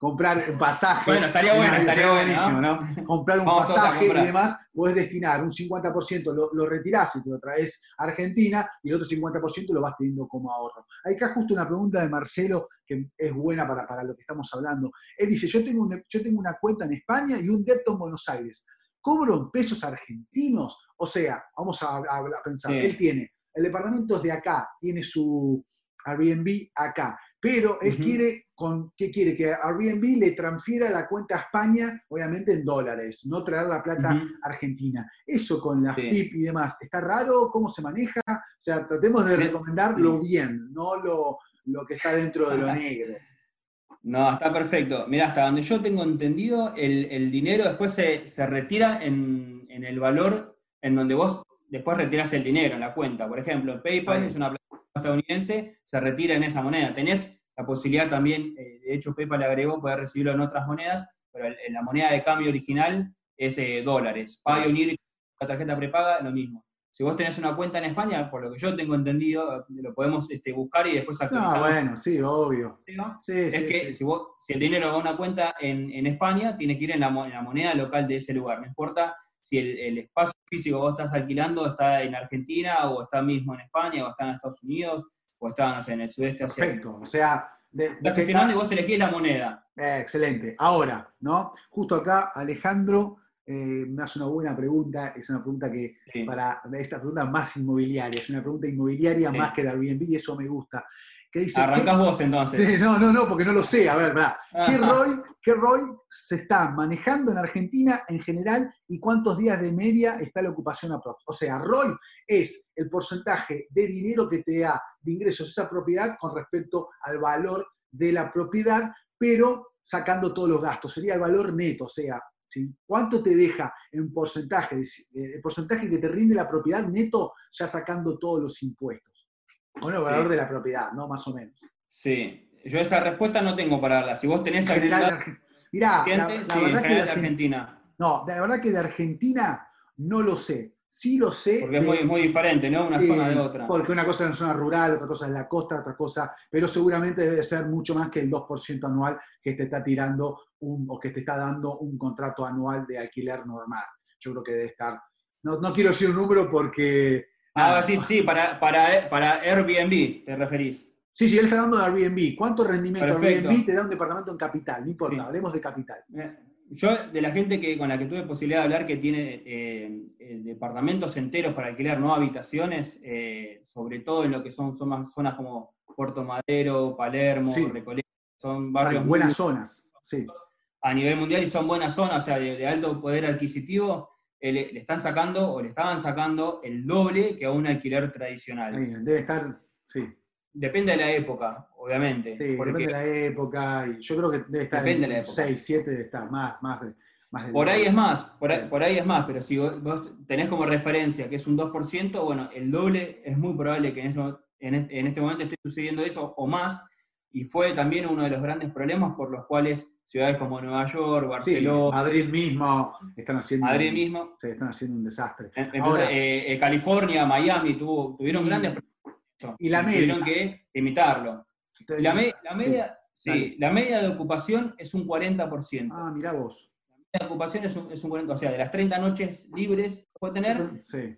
comprar un pasaje. Bueno, estaría bueno, estaría buenísimo, ¿no? Comprar un pasaje y demás, puedes destinar un 50%, lo, lo, retirás y te lo traes a Argentina y el otro 50% lo vas teniendo como ahorro. Hay acá justo una pregunta de Marcelo que es buena para, para lo que estamos hablando. Él dice, yo tengo, yo tengo una cuenta en España y un débito en Buenos Aires. ¿Cobro en pesos argentinos? O sea, vamos a, a, pensar, él tiene, el departamento es de acá, tiene su Airbnb acá pero él quiere, con, ¿qué quiere? Que Airbnb le transfiera la cuenta a España, obviamente en dólares, no traer la plata argentina. Eso con la FIP y demás, ¿está raro? ¿Cómo se maneja? O sea, tratemos de recomendarlo bien, no lo, lo, que está dentro de lo negro. No, está perfecto. Mira, hasta donde yo tengo entendido, el, dinero después se, se retira en, en, el valor en donde vos después retiras el dinero en la cuenta. Por ejemplo, PayPal es una estadounidense se retira en esa moneda. Tenés la posibilidad también, eh, de hecho PayPal le agregó poder recibirlo en otras monedas, pero en la moneda de cambio original es eh, dólares. Pioneer, la tarjeta prepaga, lo mismo. Si vos tenés una cuenta en España, por lo que yo tengo entendido, lo podemos este, buscar y después actualizar. Ah, bueno, sí, obvio. es que Si, vos, si, el dinero va a una cuenta en, España, tiene que ir en la, moneda local de ese lugar. No importa si el, el, espacio físico que vos estás alquilando está en Argentina o está mismo en España o está en Estados Unidos o está, no sé, en el sudeste asiático. Perfecto, o sea, Está gestionando y vos elegís la moneda. Eh, excelente. Ahora, ¿no? Justo acá, Alejandro eh, me hace una buena pregunta, es una pregunta que para esta pregunta más inmobiliaria, es una pregunta inmobiliaria más que de Airbnb y eso me gusta. ¿Qué dice, Arrancás vos entonces. no, no, no, porque no lo sé. A ver, ¿verdad? ¿Qué ROI, ¿Qué ROI se está manejando en Argentina en general y cuántos días de media está la ocupación aprox? O sea, ROI es el porcentaje de dinero que te da de ingresos esa propiedad con respecto al valor de la propiedad, pero sacando todos los gastos. Sería el valor neto, o sea, ¿Cuánto te deja en porcentaje? El porcentaje que te rinde la propiedad neto ya sacando todos los impuestos. Bueno, el valor de la propiedad, ¿no? Más o menos. Sí, yo esa respuesta no tengo para darla. Si vos tenés en general, mirá, la, verdad que de Argentina. No, la verdad que de Argentina no lo sé. Sí lo sé. Porque es muy, diferente, ¿no? Una zona de otra. Porque una cosa es en zona rural, otra cosa es la costa, otra cosa, pero seguramente debe ser mucho más que el 2% anual que te está tirando un, o que te está dando un contrato anual de alquiler normal. Yo creo que debe estar. No, no quiero decir un número porque. Ah, sí, sí, para, para, para Airbnb te referís. Sí, sí, él está dando de Airbnb. ¿Cuánto rendimiento Airbnb te da un departamento en capital? No importa, hablemos de capital. Eh, yo, de la gente que, con la que tuve posibilidad de hablar, que tiene eh, eh, departamentos enteros para alquilar, no habitaciones, eh, sobre todo en lo que son, son zonas como Puerto Madero, Palermo, Recoleta, son barrios. buenas zonas, sí. A nivel mundial y son buenas zonas, o sea, de, alto poder adquisitivo, le, están sacando o le estaban sacando el doble que a un alquiler tradicional. debe estar, sí. Depende de la época, obviamente. Sí, depende de la época. Y yo creo que debe estar depende en 6, 7 debe estar, más, más de, más Por ahí es más, por ahí, es más, pero si vos, tenés como referencia que es un 2%, bueno, el doble es muy probable que en, eso, en, este, momento esté sucediendo eso o más, y fue también uno de los grandes problemas por los cuales ciudades como Nueva York, Barcelona. Madrid mismo están haciendo. Madrid mismo. Sí, están haciendo un desastre. Entonces, eh, eh, California, Miami tuvo, tuvieron grandes problemas y la media. Tuvieron que imitarlo. La, media, sí, la media de ocupación es un 40%. Ah, mirá vos. La media de ocupación es un, es un 40%, o sea, de las 30 noches libres que puede tener, sí.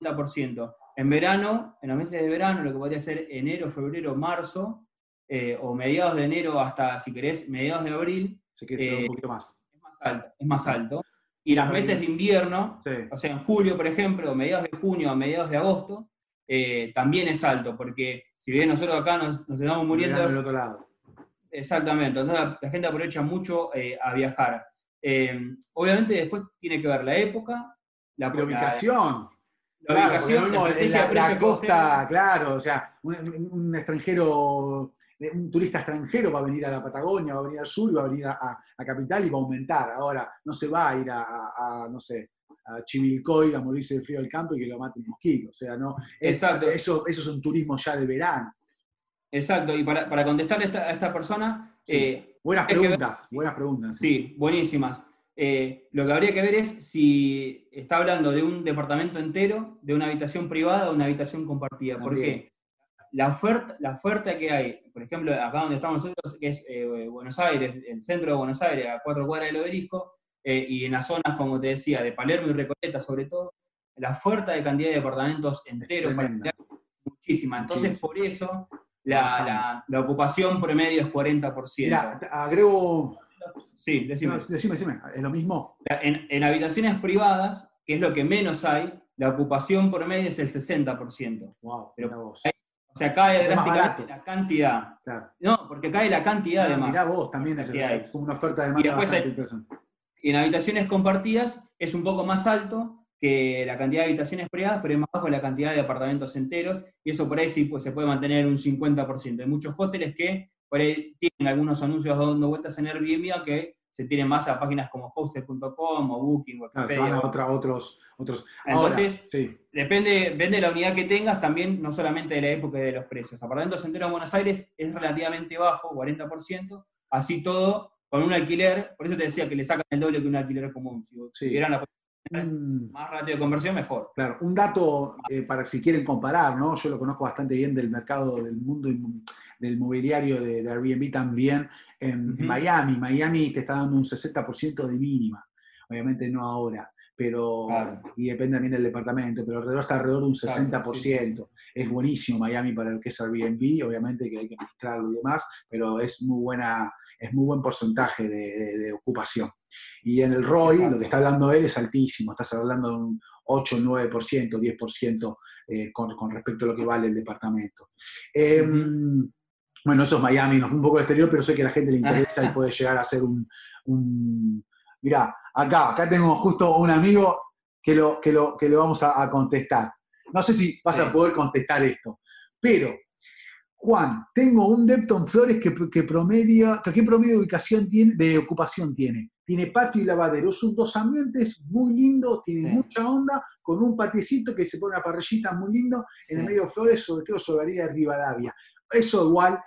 un 40%. En verano, en los meses de verano, lo que podría ser enero, febrero, marzo, eh, o mediados de enero hasta, si querés, mediados de abril. Se quiere un poquito más. Es más alto. Es más alto. Y los meses de invierno, o sea, en julio, por ejemplo, mediados de junio a mediados de agosto, eh, también es alto, porque si bien nosotros acá nos, estamos muriendo... Del otro lado. Exactamente, entonces la, gente aprovecha mucho eh, a viajar. Eh, obviamente después tiene que ver la época, la, ubicación. La, ubicación, la, costa, claro, o sea, un, extranjero, un turista extranjero va a venir a la Patagonia, va a venir al sur, va a venir a, Capital y va a aumentar. Ahora, no se va a ir a no sé, a Chivilcoy a morirse de frío del campo y que lo mate un mosquito. O sea, no. Exacto. Eso, eso es un turismo ya de verano. Exacto, y para, para contestarle a esta, persona. Eh, buenas preguntas, buenas preguntas. Sí, buenísimas. Eh, lo que habría que ver es si está hablando de un departamento entero, de una habitación privada o una habitación compartida. ¿Por qué? La oferta, la oferta que hay, por ejemplo, acá donde estamos nosotros, que es eh, Buenos Aires, el centro de Buenos Aires, a cuatro cuadras del obelisco, eh, y en las zonas, como te decía, de Palermo y Recoleta sobre todo, la oferta de cantidad de departamentos enteros es muchísima. Entonces, por eso la, ocupación promedio es 40%. Mira, agrego... Sí, decime. decime, decime, ¿es lo mismo? En, habitaciones privadas, que es lo que menos hay, la ocupación promedio es el 60%. Wow, Pero o sea, cae drásticamente la cantidad. No, porque cae la cantidad de más. Mirá vos, también es, como una oferta de interesante. Y en habitaciones compartidas es un poco más alto que la cantidad de habitaciones privadas, pero es más bajo la cantidad de apartamentos enteros, y eso por ahí sí pues, se puede mantener un 50%. Hay muchos hoteles que por ahí tienen algunos anuncios dando vueltas en Airbnb, que se tienen más a páginas como hostel.com o Booking o Expedia. otra, otros, otros. Entonces, depende, depende de la unidad que tengas, también no solamente de la época y de los precios. Apartamentos enteros en Buenos Aires es relativamente bajo, 40%, así todo con un alquiler, por eso te decía que le sacan el doble que un alquiler común. Si tuvieran la mm. más ratio de conversión, mejor. Claro, un dato eh, para si quieren comparar, ¿no? Yo lo conozco bastante bien del mercado del mundo del mobiliario de, Airbnb también. En, Miami, Miami te está dando un 60% de mínima. Obviamente no ahora. pero, y depende también del departamento, pero alrededor está alrededor de un 60%. Es buenísimo Miami para el que es Airbnb, obviamente que hay que mezclarlo y demás, pero es muy buena, es muy buen porcentaje de, ocupación. Y en el ROI, lo que está hablando él es altísimo, estás hablando de un 8, 9%, 10% con, con, respecto a lo que vale el departamento. Bueno, eso es Miami, nos fue un poco de exterior, pero sé que a la gente le interesa y puede llegar a ser un, un... Mirá, acá, acá tengo justo un amigo que lo, que lo, que lo vamos a, contestar. No sé si vas a poder contestar esto, pero Juan, tengo un Depton Flores que, que promedia, ¿qué promedio de, ubicación tiene, de ocupación tiene? Tiene patio y lavadero. Son dos ambientes muy lindos, tiene mucha onda, con un patiecito que se pone una parrillita muy lindo, en el medio Flores, sobre todo sobre la de Rivadavia. Eso igual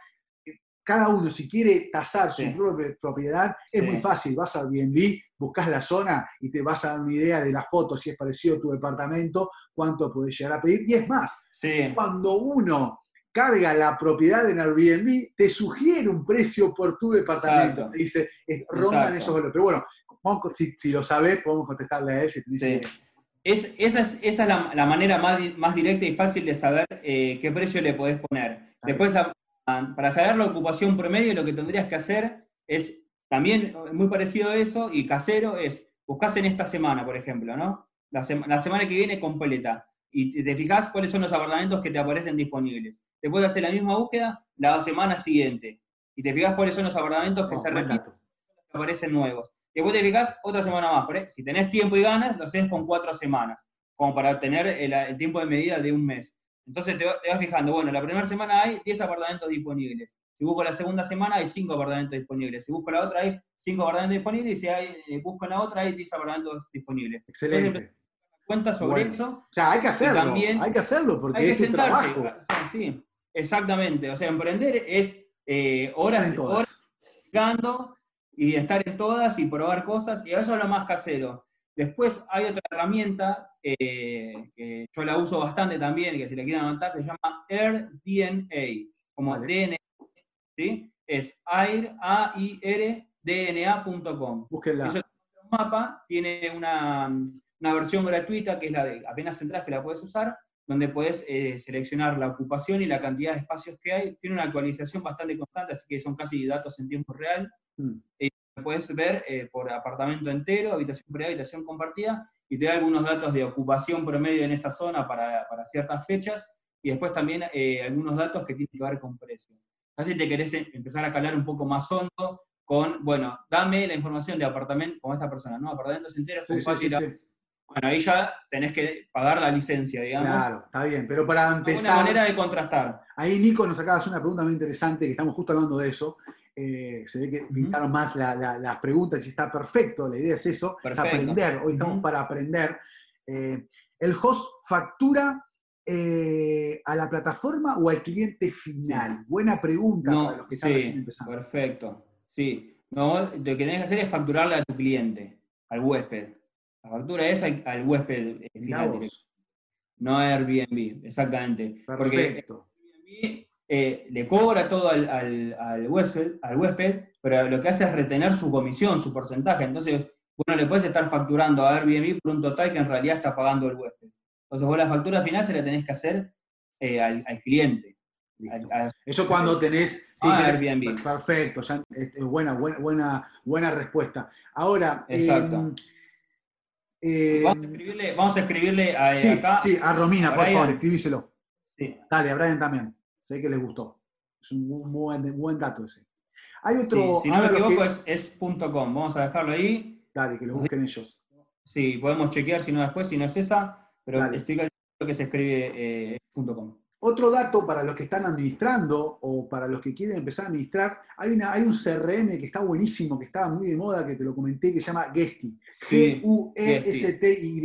cada uno si quiere tasar su propia propiedad, es muy fácil, vas al Airbnb, buscas la zona y te vas a dar una idea de la foto, si es parecido a tu departamento, cuánto puedes llegar a pedir. Y es más, cuando uno carga la propiedad en Airbnb, te sugiere un precio por tu departamento. Te dice, rondan esos valores. Pero bueno, si, lo sabes, podemos contestarle a él. Si es, esa es, esa es la, manera más, más, directa y fácil de saber eh, qué precio le podés poner. Después, para saber la ocupación promedio, lo que tendrías que hacer es también muy parecido a eso y casero, es buscas en esta semana, por ejemplo, ¿no? La, semana que viene completa y te fijas cuáles son los apartamentos que te aparecen disponibles. Después hacer la misma búsqueda la semana siguiente y te fijas cuáles son los apartamentos que se repiten, que aparecen nuevos. Después te fijas otra semana más. Si tenés tiempo y ganas, lo haces con cuatro semanas, como para obtener el tiempo de medida de un mes. Entonces te, vas fijando, bueno, la primera semana hay 10 apartamentos disponibles. Si busco la segunda semana hay 5 apartamentos disponibles. Si busco la otra hay 5 apartamentos disponibles y si hay, eh, busco en la otra hay 10 apartamentos disponibles. Excelente. cuenta sobre eso. O sea, hay que hacerlo. También hay que hacerlo porque hay que es sentarse. Trabajo. Sí, exactamente. O sea, emprender es eh, horas, horas y estar en todas y probar cosas. Y eso es lo más casero. Después hay otra herramienta eh, que yo la uso bastante también, que si la quieren anotar, se llama AirDNA, como DNA, ¿sí? Es air, a i r dna.com. Búsquenla. Eso un mapa, tiene una, versión gratuita que es la de apenas entras que la puedes usar, donde puedes eh, seleccionar la ocupación y la cantidad de espacios que hay. Tiene una actualización bastante constante, así que son casi datos en tiempo real. Mm puedes ver eh, por apartamento entero, habitación privada, habitación compartida, y te da algunos datos de ocupación promedio en esa zona para, para ciertas fechas, y después también eh, algunos datos que tienen que ver con precio. Así te querés em, empezar a calar un poco más hondo con, bueno, dame la información de apartamento, como esta persona, ¿no? Apartamentos enteros con sí, Bueno, ahí ya tenés que pagar la licencia, digamos. Claro, está bien, pero para empezar... Una manera de contrastar. Ahí Nico nos acaba de hacer una pregunta muy interesante, que estamos justo hablando de eso, eh, se ve que pintaron más las preguntas y está perfecto, la idea es eso, es aprender, hoy estamos para aprender. Eh, ¿El host factura eh, a la plataforma o al cliente final? Buena pregunta para los que están empezando. Perfecto, sí. No, lo que tienes que hacer es facturarle a tu cliente, al huésped. La factura es al, huésped final. No a Airbnb, exactamente. Perfecto. Eh, le cobra todo al, al, huésped, al huésped, pero lo que hace es retener su comisión, su porcentaje. Entonces, bueno, le puedes estar facturando a Airbnb por un total que en realidad está pagando el huésped. Entonces, vos la factura final se la tenés que hacer eh, al, cliente. Eso cuando tenés, sí, Airbnb. Perfecto, es buena, buena, buena, buena respuesta. Ahora, Exacto. Em, vamos, a escribirle, vamos a escribirle a, sí, acá. Sí, a Romina, por favor, escribíselo. Dale, a Brian también. Sé que les gustó. Es un buen, buen dato ese. Hay otro. si no me equivoco, es, .com. Vamos a dejarlo ahí. Dale, que lo busquen ellos. Sí, podemos chequear si no después, si no es esa, pero estoy casi que se escribe eh, .com. Otro dato para los que están administrando o para los que quieren empezar a administrar, hay, una, hay un CRM que está buenísimo, que estaba muy de moda, que te lo comenté, que se llama Gesty. G-U-E-S-T-Y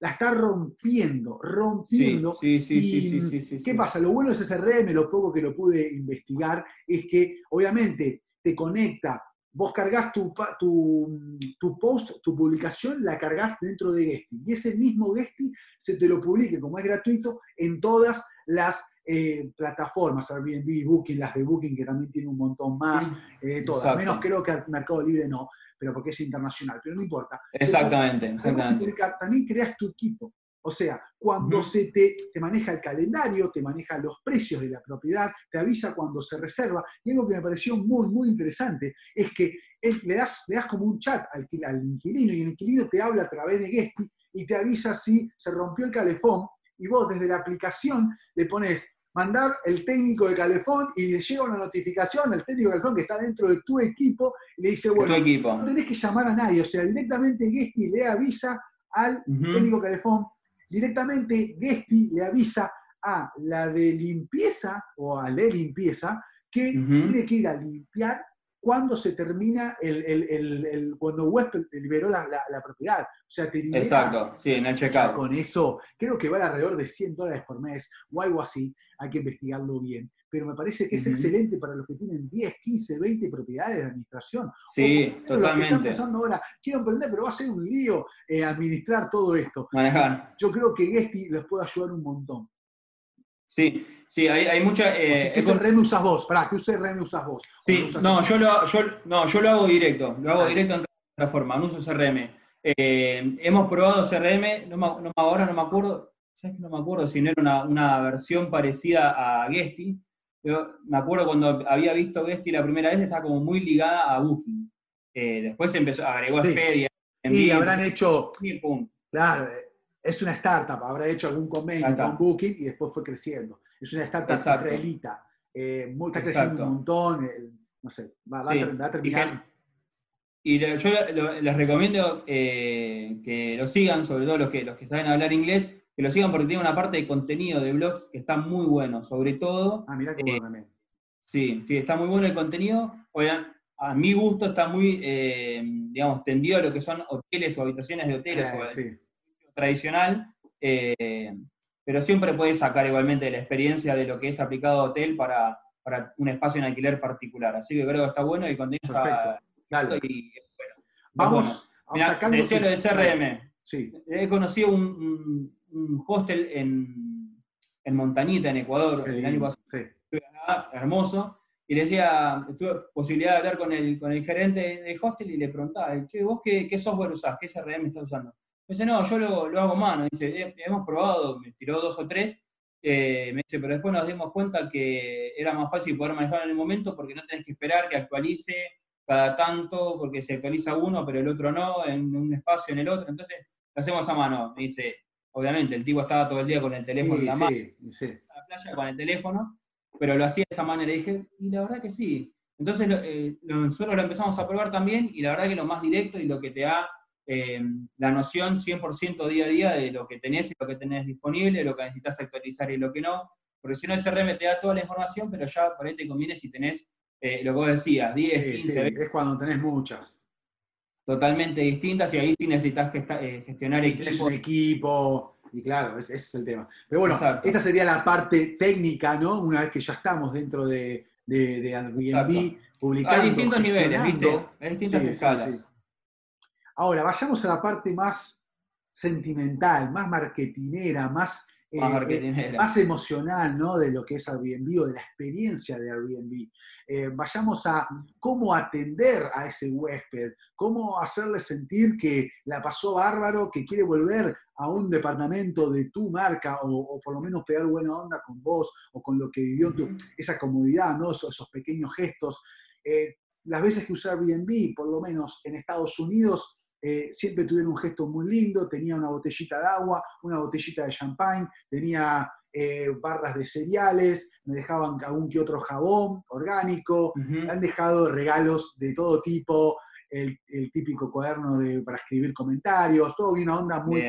la está rompiendo, rompiendo. Sí, sí, sí, sí, sí, ¿Qué pasa? Lo bueno de ese CRM, lo poco que lo pude investigar, es que obviamente te conecta, vos cargas tu, tu, post, tu publicación, la cargas dentro de Gesti. Y ese mismo Gesti se te lo publique, como es gratuito, en todas las eh, plataformas, Airbnb, Booking, las de Booking, que también tiene un montón más, eh, todas. Menos creo que al Mercado Libre no, pero porque es internacional, pero no importa. Exactamente, exactamente. También creas tu equipo. O sea, cuando se te, te, maneja el calendario, te maneja los precios de la propiedad, te avisa cuando se reserva. Y algo que me pareció muy, muy interesante es que le, das, le das como un chat al, al, inquilino y el inquilino te habla a través de Guesti y te avisa si se rompió el calefón y vos desde la aplicación le pones mandar el técnico de calefón y le llega una notificación al técnico de calefón que está dentro de tu equipo y le dice, bueno, no tenés que llamar a nadie, o sea, directamente Guesti le avisa al técnico de calefón. Directamente Gesti le avisa a la de limpieza o a la limpieza que tiene que ir a limpiar cuando se termina el, cuando huésped liberó la, propiedad. O sea, te Exacto, sí, en el checkout. Con eso, creo que vale alrededor de 100 dólares por mes o algo así. Hay que investigarlo bien. Pero me parece que es excelente para los que tienen 10, 15, 20 propiedades de administración. Sí, totalmente. Los que están pensando ahora, quiero emprender, pero va a ser un lío eh, administrar todo esto. Manejar. Yo creo que Gesti les puede ayudar un montón. Sí, sí, hay, hay mucha... Eh, ¿Qué REM usas vos? Pará, ¿qué usé REM usas vos? Sí, no, yo lo, yo, no, yo lo hago directo, lo hago directo en plataforma, no uso CRM. Eh, hemos probado CRM, no, no, ahora no me acuerdo, ¿sabes que no me acuerdo si no era una, una versión parecida a Guesti? Yo me acuerdo cuando había visto Guesti la primera vez, estaba como muy ligada a Booking. Eh, después empezó, agregó sí. Expedia. Y habrán hecho... Claro, es una startup, habrá hecho algún convenio con Booking y después fue creciendo. Es una startup israelita. Eh, está creciendo un montón, no sé, va, a, terminar. Y yo les recomiendo eh, que lo sigan, sobre todo los que, los que saben hablar inglés, que lo sigan porque tiene una parte de contenido de blogs que está muy bueno, sobre todo. Ah, mira qué bueno también. Sí, sí, está muy bueno el contenido. Oigan, a mi gusto está muy, eh, digamos, tendido a lo que son hoteles o habitaciones de hoteles tradicional, eh, pero siempre puedes sacar igualmente la experiencia de lo que es aplicado a hotel para, para un espacio en alquiler particular. Así que creo que está bueno y el contenido está Dale. Y, bueno, Vamos, sacando... Decía lo de CRM. Sí. He conocido un, un, hostel en, en, Montañita, en Ecuador, el año pasado. Sí. hermoso. Y le decía, tuve posibilidad de hablar con el, con el gerente del hostel y le preguntaba, che, ¿vos qué, qué software usás? ¿Qué CRM estás usando? Me dice, no, yo lo, lo hago mano. Dice, hemos probado, me tiró dos o tres. Eh, me dice, pero después nos dimos cuenta que era más fácil poder manejar en el momento porque no tenés que esperar que actualice cada tanto, porque se actualiza uno, pero el otro no, en un espacio, en el otro. Entonces, lo hacemos a mano. Me dice, obviamente, el tipo estaba todo el día con el teléfono en la mano, en la playa con el teléfono, pero lo hacía de esa manera. Y dije, y la verdad que sí. Entonces, eh, nosotros lo empezamos a probar también, y la verdad que lo más directo y lo que te da eh, la noción 100% día a día de lo que tenés y lo que tenés disponible, lo que necesitas actualizar y lo que no, porque si no el CRM te da toda la información, pero ya por ahí te conviene si tenés eh, lo que vos decías, 10, 15, 20. Es cuando tenés muchas. Totalmente distintas y ahí sí necesitas eh, gestionar y un equipo. Y claro, ese, es el tema. Pero bueno, esta sería la parte técnica, ¿no? Una vez que ya estamos dentro de, de, de Airbnb, publicando. Hay distintos niveles, ¿viste? Hay distintas escalas. Ahora, vayamos a la parte más sentimental, más marketinera, más, eh, eh, más, emocional ¿no? de lo que es Airbnb o de la experiencia de Airbnb. Eh, vayamos a cómo atender a ese huésped, cómo hacerle sentir que la pasó bárbaro, que quiere volver a un departamento de tu marca o, por lo menos pegar buena onda con vos o con lo que vivió tu, esa comodidad, ¿no? esos, pequeños gestos. las veces que usé Airbnb, por lo menos en Estados Unidos, eh, siempre tuvieron un gesto muy lindo, tenía una botellita de agua, una botellita de champagne, tenía eh, barras de cereales, me dejaban algún que otro jabón orgánico, han dejado regalos de todo tipo, el, típico cuaderno de, para escribir comentarios, todo una onda muy,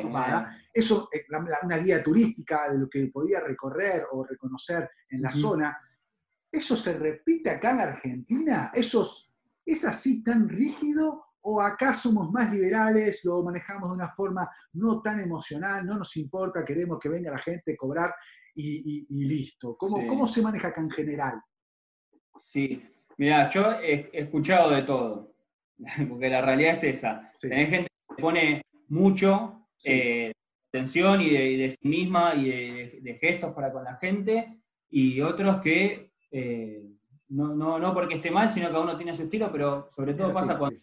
ocupada. Eso, eh, una guía turística de lo que podía recorrer o reconocer en la zona. ¿Eso se repite acá en Argentina? ¿Esos, ¿Es así tan rígido o acá somos más liberales, lo manejamos de una forma no tan emocional, no nos importa, queremos que venga la gente a cobrar y, listo. ¿Cómo, se maneja acá en general? Sí, mira, yo he, escuchado de todo, porque la realidad es esa. Tenés gente que pone mucho, eh, atención y de, sí misma y de, gestos para con la gente, y otros que eh, no, no, porque esté mal, sino que uno tiene su estilo, pero sobre todo pasa cuando,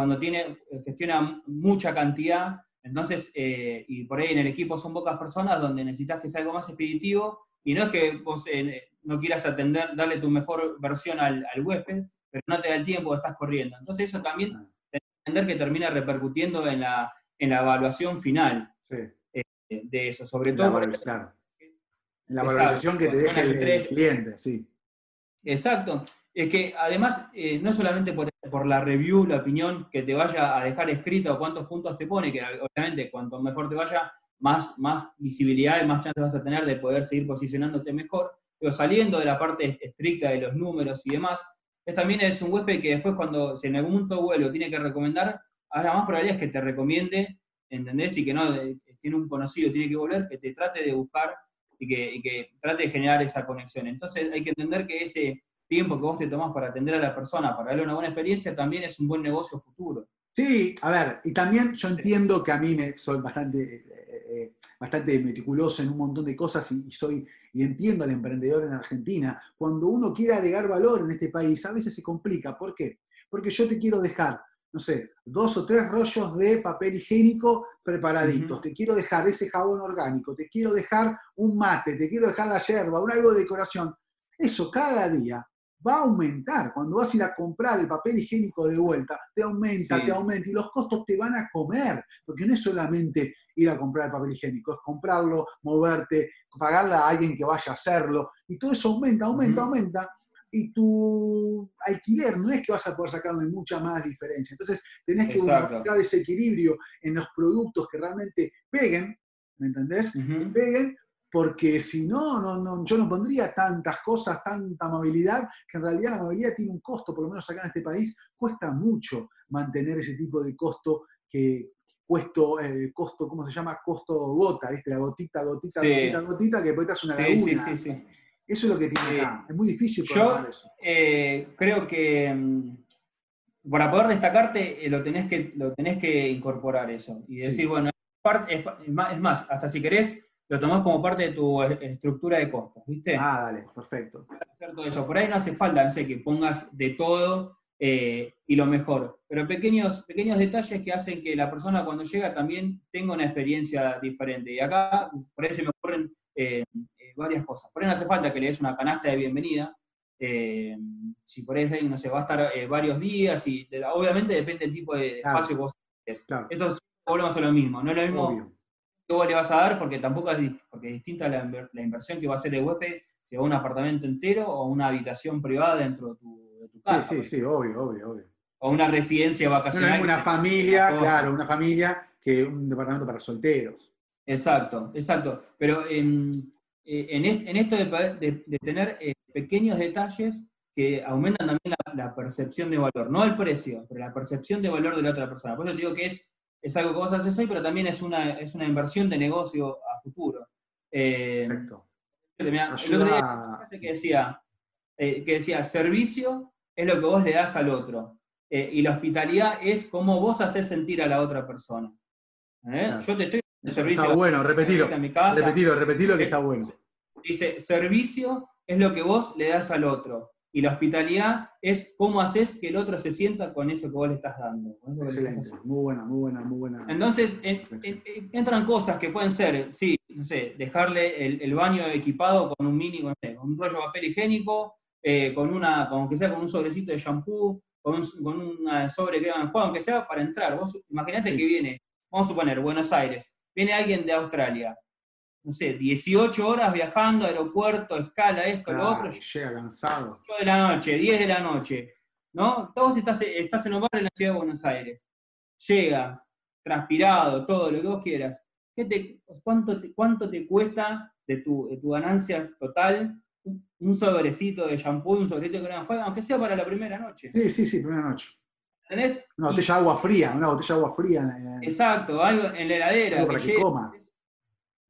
cuando tiene, gestiona mucha cantidad, entonces, eh, y por ahí en el equipo son pocas personas donde necesitas que sea algo más expeditivo, y no es que vos eh, no quieras atender, darle tu mejor versión al, al, huésped, pero no te da el tiempo, estás corriendo. Entonces eso también, entender que termina repercutiendo en la, en la evaluación final eh, de eso, sobre todo... La, claro. la valorización que te deja el, cliente, sí. Exacto. Es que además, eh, no solamente por, por, la review, la opinión que te vaya a dejar escrita o cuántos puntos te pone, que obviamente cuanto mejor te vaya, más, más visibilidad y más chances vas a tener de poder seguir posicionándote mejor, pero saliendo de la parte estricta de los números y demás, es también es un huésped que después cuando si en algún punto vuelve o tiene que recomendar, la más probabilidad es que te recomiende, ¿entendés? Y que no, tiene un conocido, tiene que volver, que te trate de buscar y que, y que trate de generar esa conexión. Entonces hay que entender que ese tiempo que vos te tomás para atender a la persona, para darle una buena experiencia, también es un buen negocio futuro. Sí, a ver, y también yo entiendo que a mí me, soy bastante, eh, eh, bastante meticuloso en un montón de cosas y, soy y entiendo al emprendedor en Argentina. Cuando uno quiere agregar valor en este país, a veces se complica. ¿Por qué? Porque yo te quiero dejar, no sé, dos o tres rollos de papel higiénico preparaditos, te quiero dejar ese jabón orgánico, te quiero dejar un mate, te quiero dejar la yerba, un algo de decoración. Eso cada día va a aumentar. Cuando vas a ir a comprar el papel higiénico de vuelta, te aumenta, te aumenta y los costos te van a comer, porque no es solamente ir a comprar el papel higiénico, es comprarlo, moverte, pagarle a alguien que vaya a hacerlo, y todo eso aumenta, aumenta, aumenta, y tu alquiler no es que vas a poder sacarle mucha más diferencia. Entonces tenés que buscar ese equilibrio en los productos que realmente peguen, ¿me entendés? peguen, porque si no, no, yo no pondría tantas cosas, tanta movilidad, que en realidad la movilidad tiene un costo, por lo menos acá en este país, cuesta mucho mantener ese tipo de costo que cuesto, eh, costo, ¿cómo se llama? Costo gota, ¿viste? La gotita, gotita, gotita, gotita, que después te hace una laguna. Sí, sí, eso es lo que tiene acá. Es muy difícil yo, eso. Eh, creo que mm, para poder destacarte eh, lo, tenés que, lo tenés que incorporar eso. Y decir, bueno, es, es más, hasta si querés lo tomás como parte de tu estructura de costos, ¿viste? Ah, dale, perfecto. Hacer todo eso. Por ahí no hace falta, no sé, que pongas de todo eh, y lo mejor, pero pequeños, pequeños detalles que hacen que la persona cuando llega también tenga una experiencia diferente. Y acá, por ahí se me ocurren eh, eh, varias cosas. Por ahí no hace falta que le des una canasta de bienvenida, si por ahí, no sé, va a estar varios días y obviamente depende del tipo de espacio que vos tenés. Claro. Esto volvemos a lo mismo, no es lo mismo vos le vas a dar porque tampoco es, porque es distinta la, inversión que va a hacer el huésped si va a un apartamento entero o una habitación privada dentro de tu, casa. Sí, sí, sí, obvio, obvio, obvio. O una residencia vacacional. No una familia, claro, una familia que un departamento para solteros. Exacto, exacto. Pero en, eh, en, esto de, tener eh, pequeños detalles que aumentan también la, la, percepción de valor, no el precio, pero la percepción de valor de la otra persona. Por eso te digo que es es algo que vos haces hoy, pero también es una, es una inversión de negocio a futuro. Eh, Perfecto. que decía, eh, que decía, servicio es lo que vos le das al otro. Eh, y la hospitalidad es cómo vos haces sentir a la otra persona. Yo te estoy dando servicio. Está bueno, repetilo. repetilo, repetilo que está bueno. Dice, servicio es lo que vos le das al otro. Y la hospitalidad es cómo haces que el otro se sienta con eso que vos le estás dando. Excelente, muy buena, muy buena, muy buena. Entonces, entran cosas que pueden ser, sí, no sé, dejarle el, baño equipado con un mini, con un rollo de papel higiénico, eh, con una, con que sea con un sobrecito de shampoo, con, un, con una sobre crema de juego, aunque sea para entrar. Vos imaginate que viene, vamos a suponer, Buenos Aires, viene alguien de Australia, no sé, 18 horas viajando, aeropuerto, escala, esto, lo otro. Llega cansado. 8 de la noche, 10 de la noche, ¿no? Todos estás, estás en un bar en la ciudad de Buenos Aires. Llega, transpirado, todo lo que vos quieras. ¿Qué te, cuánto, te, ¿Cuánto te cuesta de tu, de tu ganancia total un sobrecito de shampoo, un sobrecito de crema juega, aunque sea para la primera noche? Sí, sí, sí, primera noche. ¿Entendés? Una botella de agua fría, una botella de agua fría. Exacto, algo en la heladera. Algo para que, coma.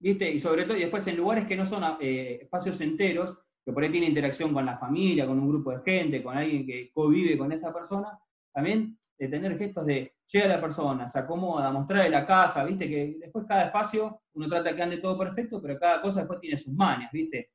¿Viste? Y sobre todo, y después en lugares que no son eh, espacios enteros, que por ahí tiene interacción con la familia, con un grupo de gente, con alguien que convive con esa persona, también de tener gestos de llega la persona, se acomoda, mostrarle la casa, viste, que después cada espacio uno trata que ande todo perfecto, pero cada cosa después tiene sus mañas, viste.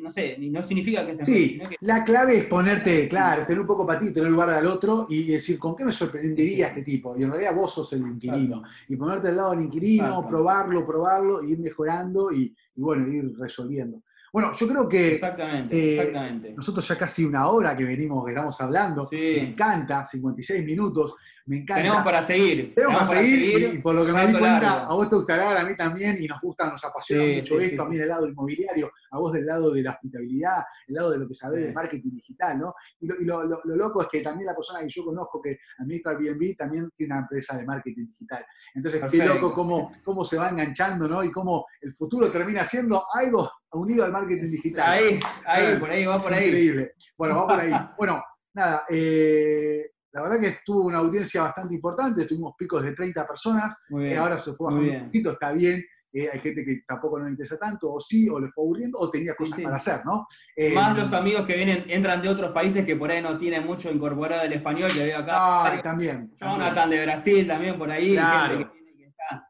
No sé, no significa que esté Sí, sino que... la clave es ponerte, claro, tener un poco para ti, tener lugar al otro y decir, ¿con qué me sorprendería este tipo? Y en realidad vos sos el inquilino. Y ponerte al lado del inquilino, probarlo, probarlo, ir mejorando y, y bueno, ir resolviendo. Bueno, yo creo que exactamente, eh, exactamente. nosotros ya casi una hora que venimos, que estamos hablando, me encanta, 56 minutos, me encanta. Tenemos para seguir. Tenemos, para, seguir, y por lo que me di cuenta, a vos te gustará, a mí también, y nos gusta, nos apasiona mucho esto, a mí del lado inmobiliario, a vos del lado de la hospitalidad, del lado de lo que sabés de marketing digital, ¿no? Y, lo, loco es que también la persona que yo conozco que administra Airbnb también tiene una empresa de marketing digital. Entonces, qué loco cómo, cómo se va enganchando, ¿no? Y cómo el futuro termina siendo algo unido al marketing digital. Ahí, ahí, ah, por ahí, va por ahí. Increíble. Bueno, va por ahí. Bueno, nada, eh, la verdad que tuvo una audiencia bastante importante, tuvimos picos de 30 personas, Muy bien. ahora se fue bajando un poquito, está bien, eh, hay gente que tampoco no le interesa tanto, o sí, o le fue aburriendo, o tenía cosas para hacer, ¿no? Eh, Más los amigos que vienen, entran de otros países que por ahí no tienen mucho incorporado el español, que veo acá. Ah, también. Jonathan de Brasil también por ahí. Claro.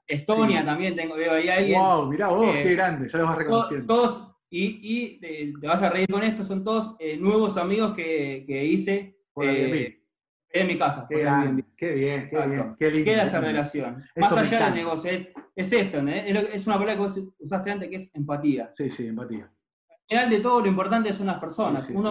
Estonia también tengo, veo ahí alguien. Wow, mirá vos, qué grande, ya los vas reconociendo. Todos, y, te, vas a reír con esto, son todos nuevos amigos que, que hice. Por en mi casa. Qué, bien, qué bien, qué lindo. Queda esa relación. Más allá del negocio, es, es esto, es, una palabra que vos usaste antes que es empatía. Sí, sí, empatía. Al final de todo, lo importante son las personas. uno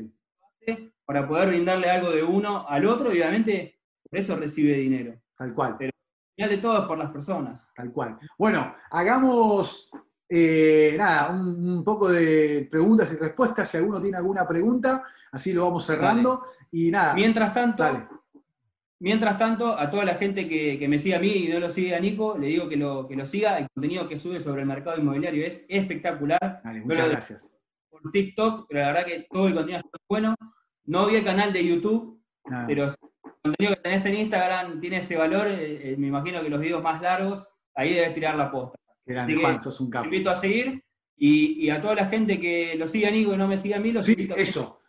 para poder brindarle algo de uno al otro y obviamente por eso recibe dinero. Tal cual. Pero al final de todo es por las personas. Tal cual. Bueno, hagamos eh, nada, un, poco de preguntas y respuestas. Si alguno tiene alguna pregunta, así lo vamos cerrando. Y nada. Mientras tanto, Mientras tanto, a toda la gente que, me sigue a mí y no lo sigue a Nico, le digo que lo, que lo siga. El contenido que sube sobre el mercado inmobiliario es espectacular. muchas gracias. Por TikTok, pero la verdad que todo el contenido es bueno. No vi el canal de YouTube, pero el contenido que tenés en Instagram tiene ese valor. Eh, eh, me imagino que los videos más largos, ahí debes tirar la posta. Así que sos un Te invito a seguir. Y, a toda la gente que lo sigue a Nico y no me sigue a mí, los invito a eso.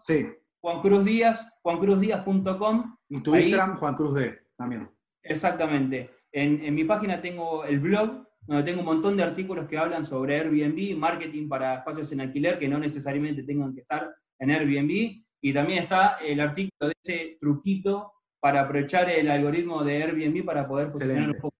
Sí. Juan Cruz Díaz, juancruzdíaz.com. Y tu Instagram, Juan Cruz D, también. Exactamente. En, mi página tengo el blog, donde tengo un montón de artículos que hablan sobre Airbnb, marketing para espacios en alquiler que no necesariamente tengan que estar en Airbnb. Y también está el artículo de ese truquito para aprovechar el algoritmo de Airbnb para poder posicionar un poco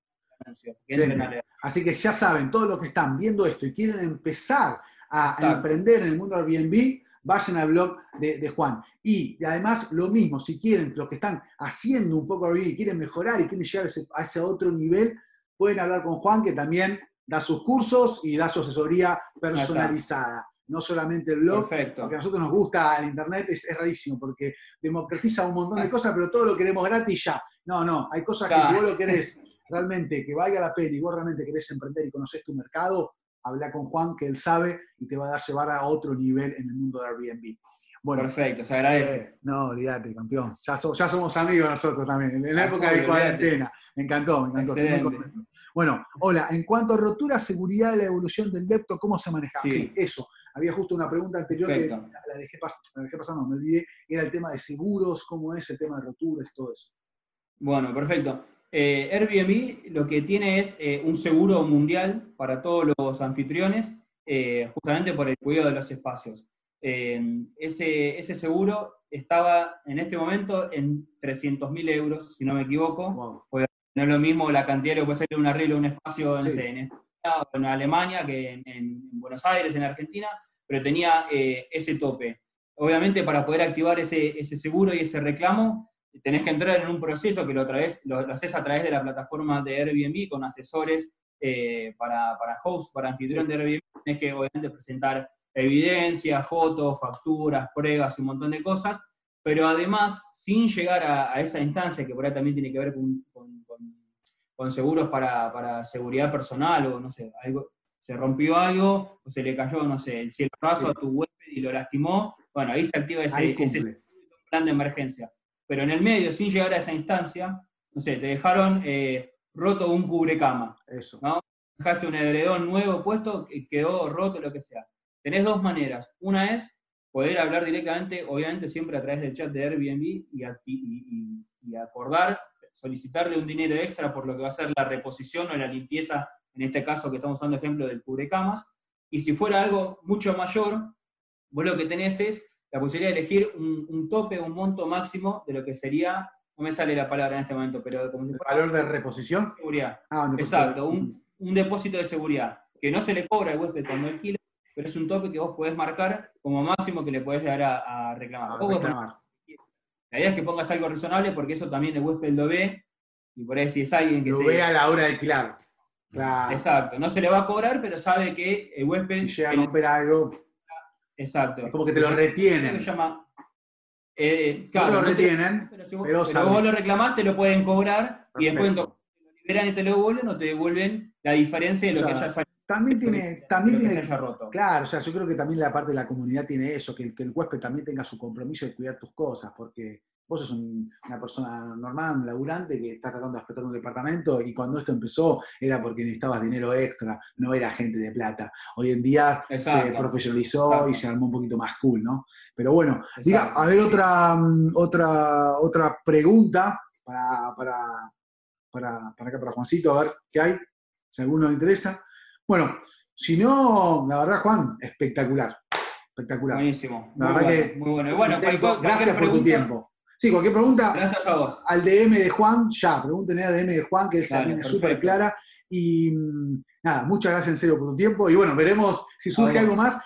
Así que ya saben, todos los que están viendo esto y quieren empezar a emprender en el mundo Airbnb, vayan al blog de, Juan. Y, además, lo mismo, si quieren, los que están haciendo un poco y quieren mejorar y quieren llegar a ese, otro nivel, pueden hablar con Juan, que también da sus cursos y da su asesoría personalizada. No solamente el blog, Perfecto. porque a nosotros nos gusta el Internet, es, rarísimo, porque democratiza un montón de cosas, pero todo lo queremos gratis ya. No, no, hay cosas que si vos lo querés realmente, que valga la pena y vos realmente querés emprender y conoces tu mercado, habla con Juan, que él sabe y te va a dar llevar a otro nivel en el mundo de Airbnb. Bueno, Perfecto, se agradece. Eh, no, olvídate, campeón. Ya, ya, somos amigos nosotros también, en la época de cuarentena. Me encantó, me encantó. Bueno, hola, en cuanto a rotura, seguridad y la evolución del depto, ¿cómo se maneja? Sí. eso. Había justo una pregunta anterior que la dejé, la dejé pasar, no, me olvidé. Era el tema de seguros, cómo es el tema de roturas y todo eso. Bueno, perfecto. Eh, Airbnb lo que tiene es eh, un seguro mundial para todos los anfitriones, eh, justamente por el cuidado de los espacios. Ese, ese, seguro estaba en este momento en 300.000 euros, si no me equivoco. No es lo mismo la cantidad que puede ser un arreglo de un espacio en España o en Alemania que en, Buenos Aires, en Argentina, pero tenía ese tope. Obviamente para poder activar ese, ese seguro y ese reclamo, tenés que entrar en un proceso que lo, lo, haces a través de la plataforma de Airbnb con asesores eh, para, para host, para anfitrión de Airbnb. Tenés que obviamente presentar evidencia, fotos, facturas, pruebas y un montón de cosas, pero además, sin llegar a, esa instancia que por ahí también tiene que ver con, con, seguros para, para, seguridad personal o no sé, algo, se rompió algo o se le cayó, no sé, el cielo raso a tu web y lo lastimó, bueno, ahí se activa ese, ese plan de emergencia pero en el medio, sin llegar a esa instancia, no sé, te dejaron eh, roto un cubrecama. Eso. ¿no? Dejaste un edredón nuevo puesto, quedó roto, lo que sea. Tenés dos maneras. Una es poder hablar directamente, obviamente siempre a través del chat de Airbnb y, y, acordar, solicitarle un dinero extra por lo que va a ser la reposición o la limpieza, en este caso que estamos usando ejemplo del cubrecamas, y si fuera algo mucho mayor, vos lo que tenés es la posibilidad de elegir un, tope, un monto máximo de lo que sería, no me sale la palabra en este momento, pero como ¿El valor de reposición? Seguridad. Ah, Exacto, un, un, depósito de seguridad, que no se le cobra al huésped cuando alquila, pero es un tope que vos podés marcar como máximo que le podés dar a, reclamar. La idea es que pongas algo razonable porque eso también el huésped lo ve, y por ahí si es alguien que lo se... ve a la hora de alquilar. Exacto, no se le va a cobrar, pero sabe que el huésped... Si llega a romper algo... Exacto. como que te lo retienen. Se llama, eh, claro, no te lo retienen, pero si vos, lo reclamás, te lo pueden cobrar y después te lo liberan y te lo devuelven o te devuelven la diferencia de lo que ya salió. También tiene, también tiene, claro, o sea, yo creo que también la parte de la comunidad tiene eso, que que el huésped también tenga su compromiso de cuidar tus cosas, porque Vos sos una persona normal, un laburante que está tratando de explotar un departamento y cuando esto empezó era porque necesitabas dinero extra, no era gente de plata. Hoy en día se profesionalizó y se armó un poquito más cool, ¿no? Pero bueno, diga, a ver otra, otra, otra pregunta para, para, para, para acá, para Juancito, a ver qué hay, si a alguno le interesa. Bueno, si no, la verdad, Juan, espectacular. Espectacular. Buenísimo. La verdad que. Muy bueno. bueno gracias por tu tiempo. Sí, cualquier pregunta. Gracias a vos. Al DM de Juan, ya, pregúntenle al DM de Juan, que es súper clara. Y mm, nada, muchas gracias en serio por tu tiempo. Y bueno, veremos si surge algo más.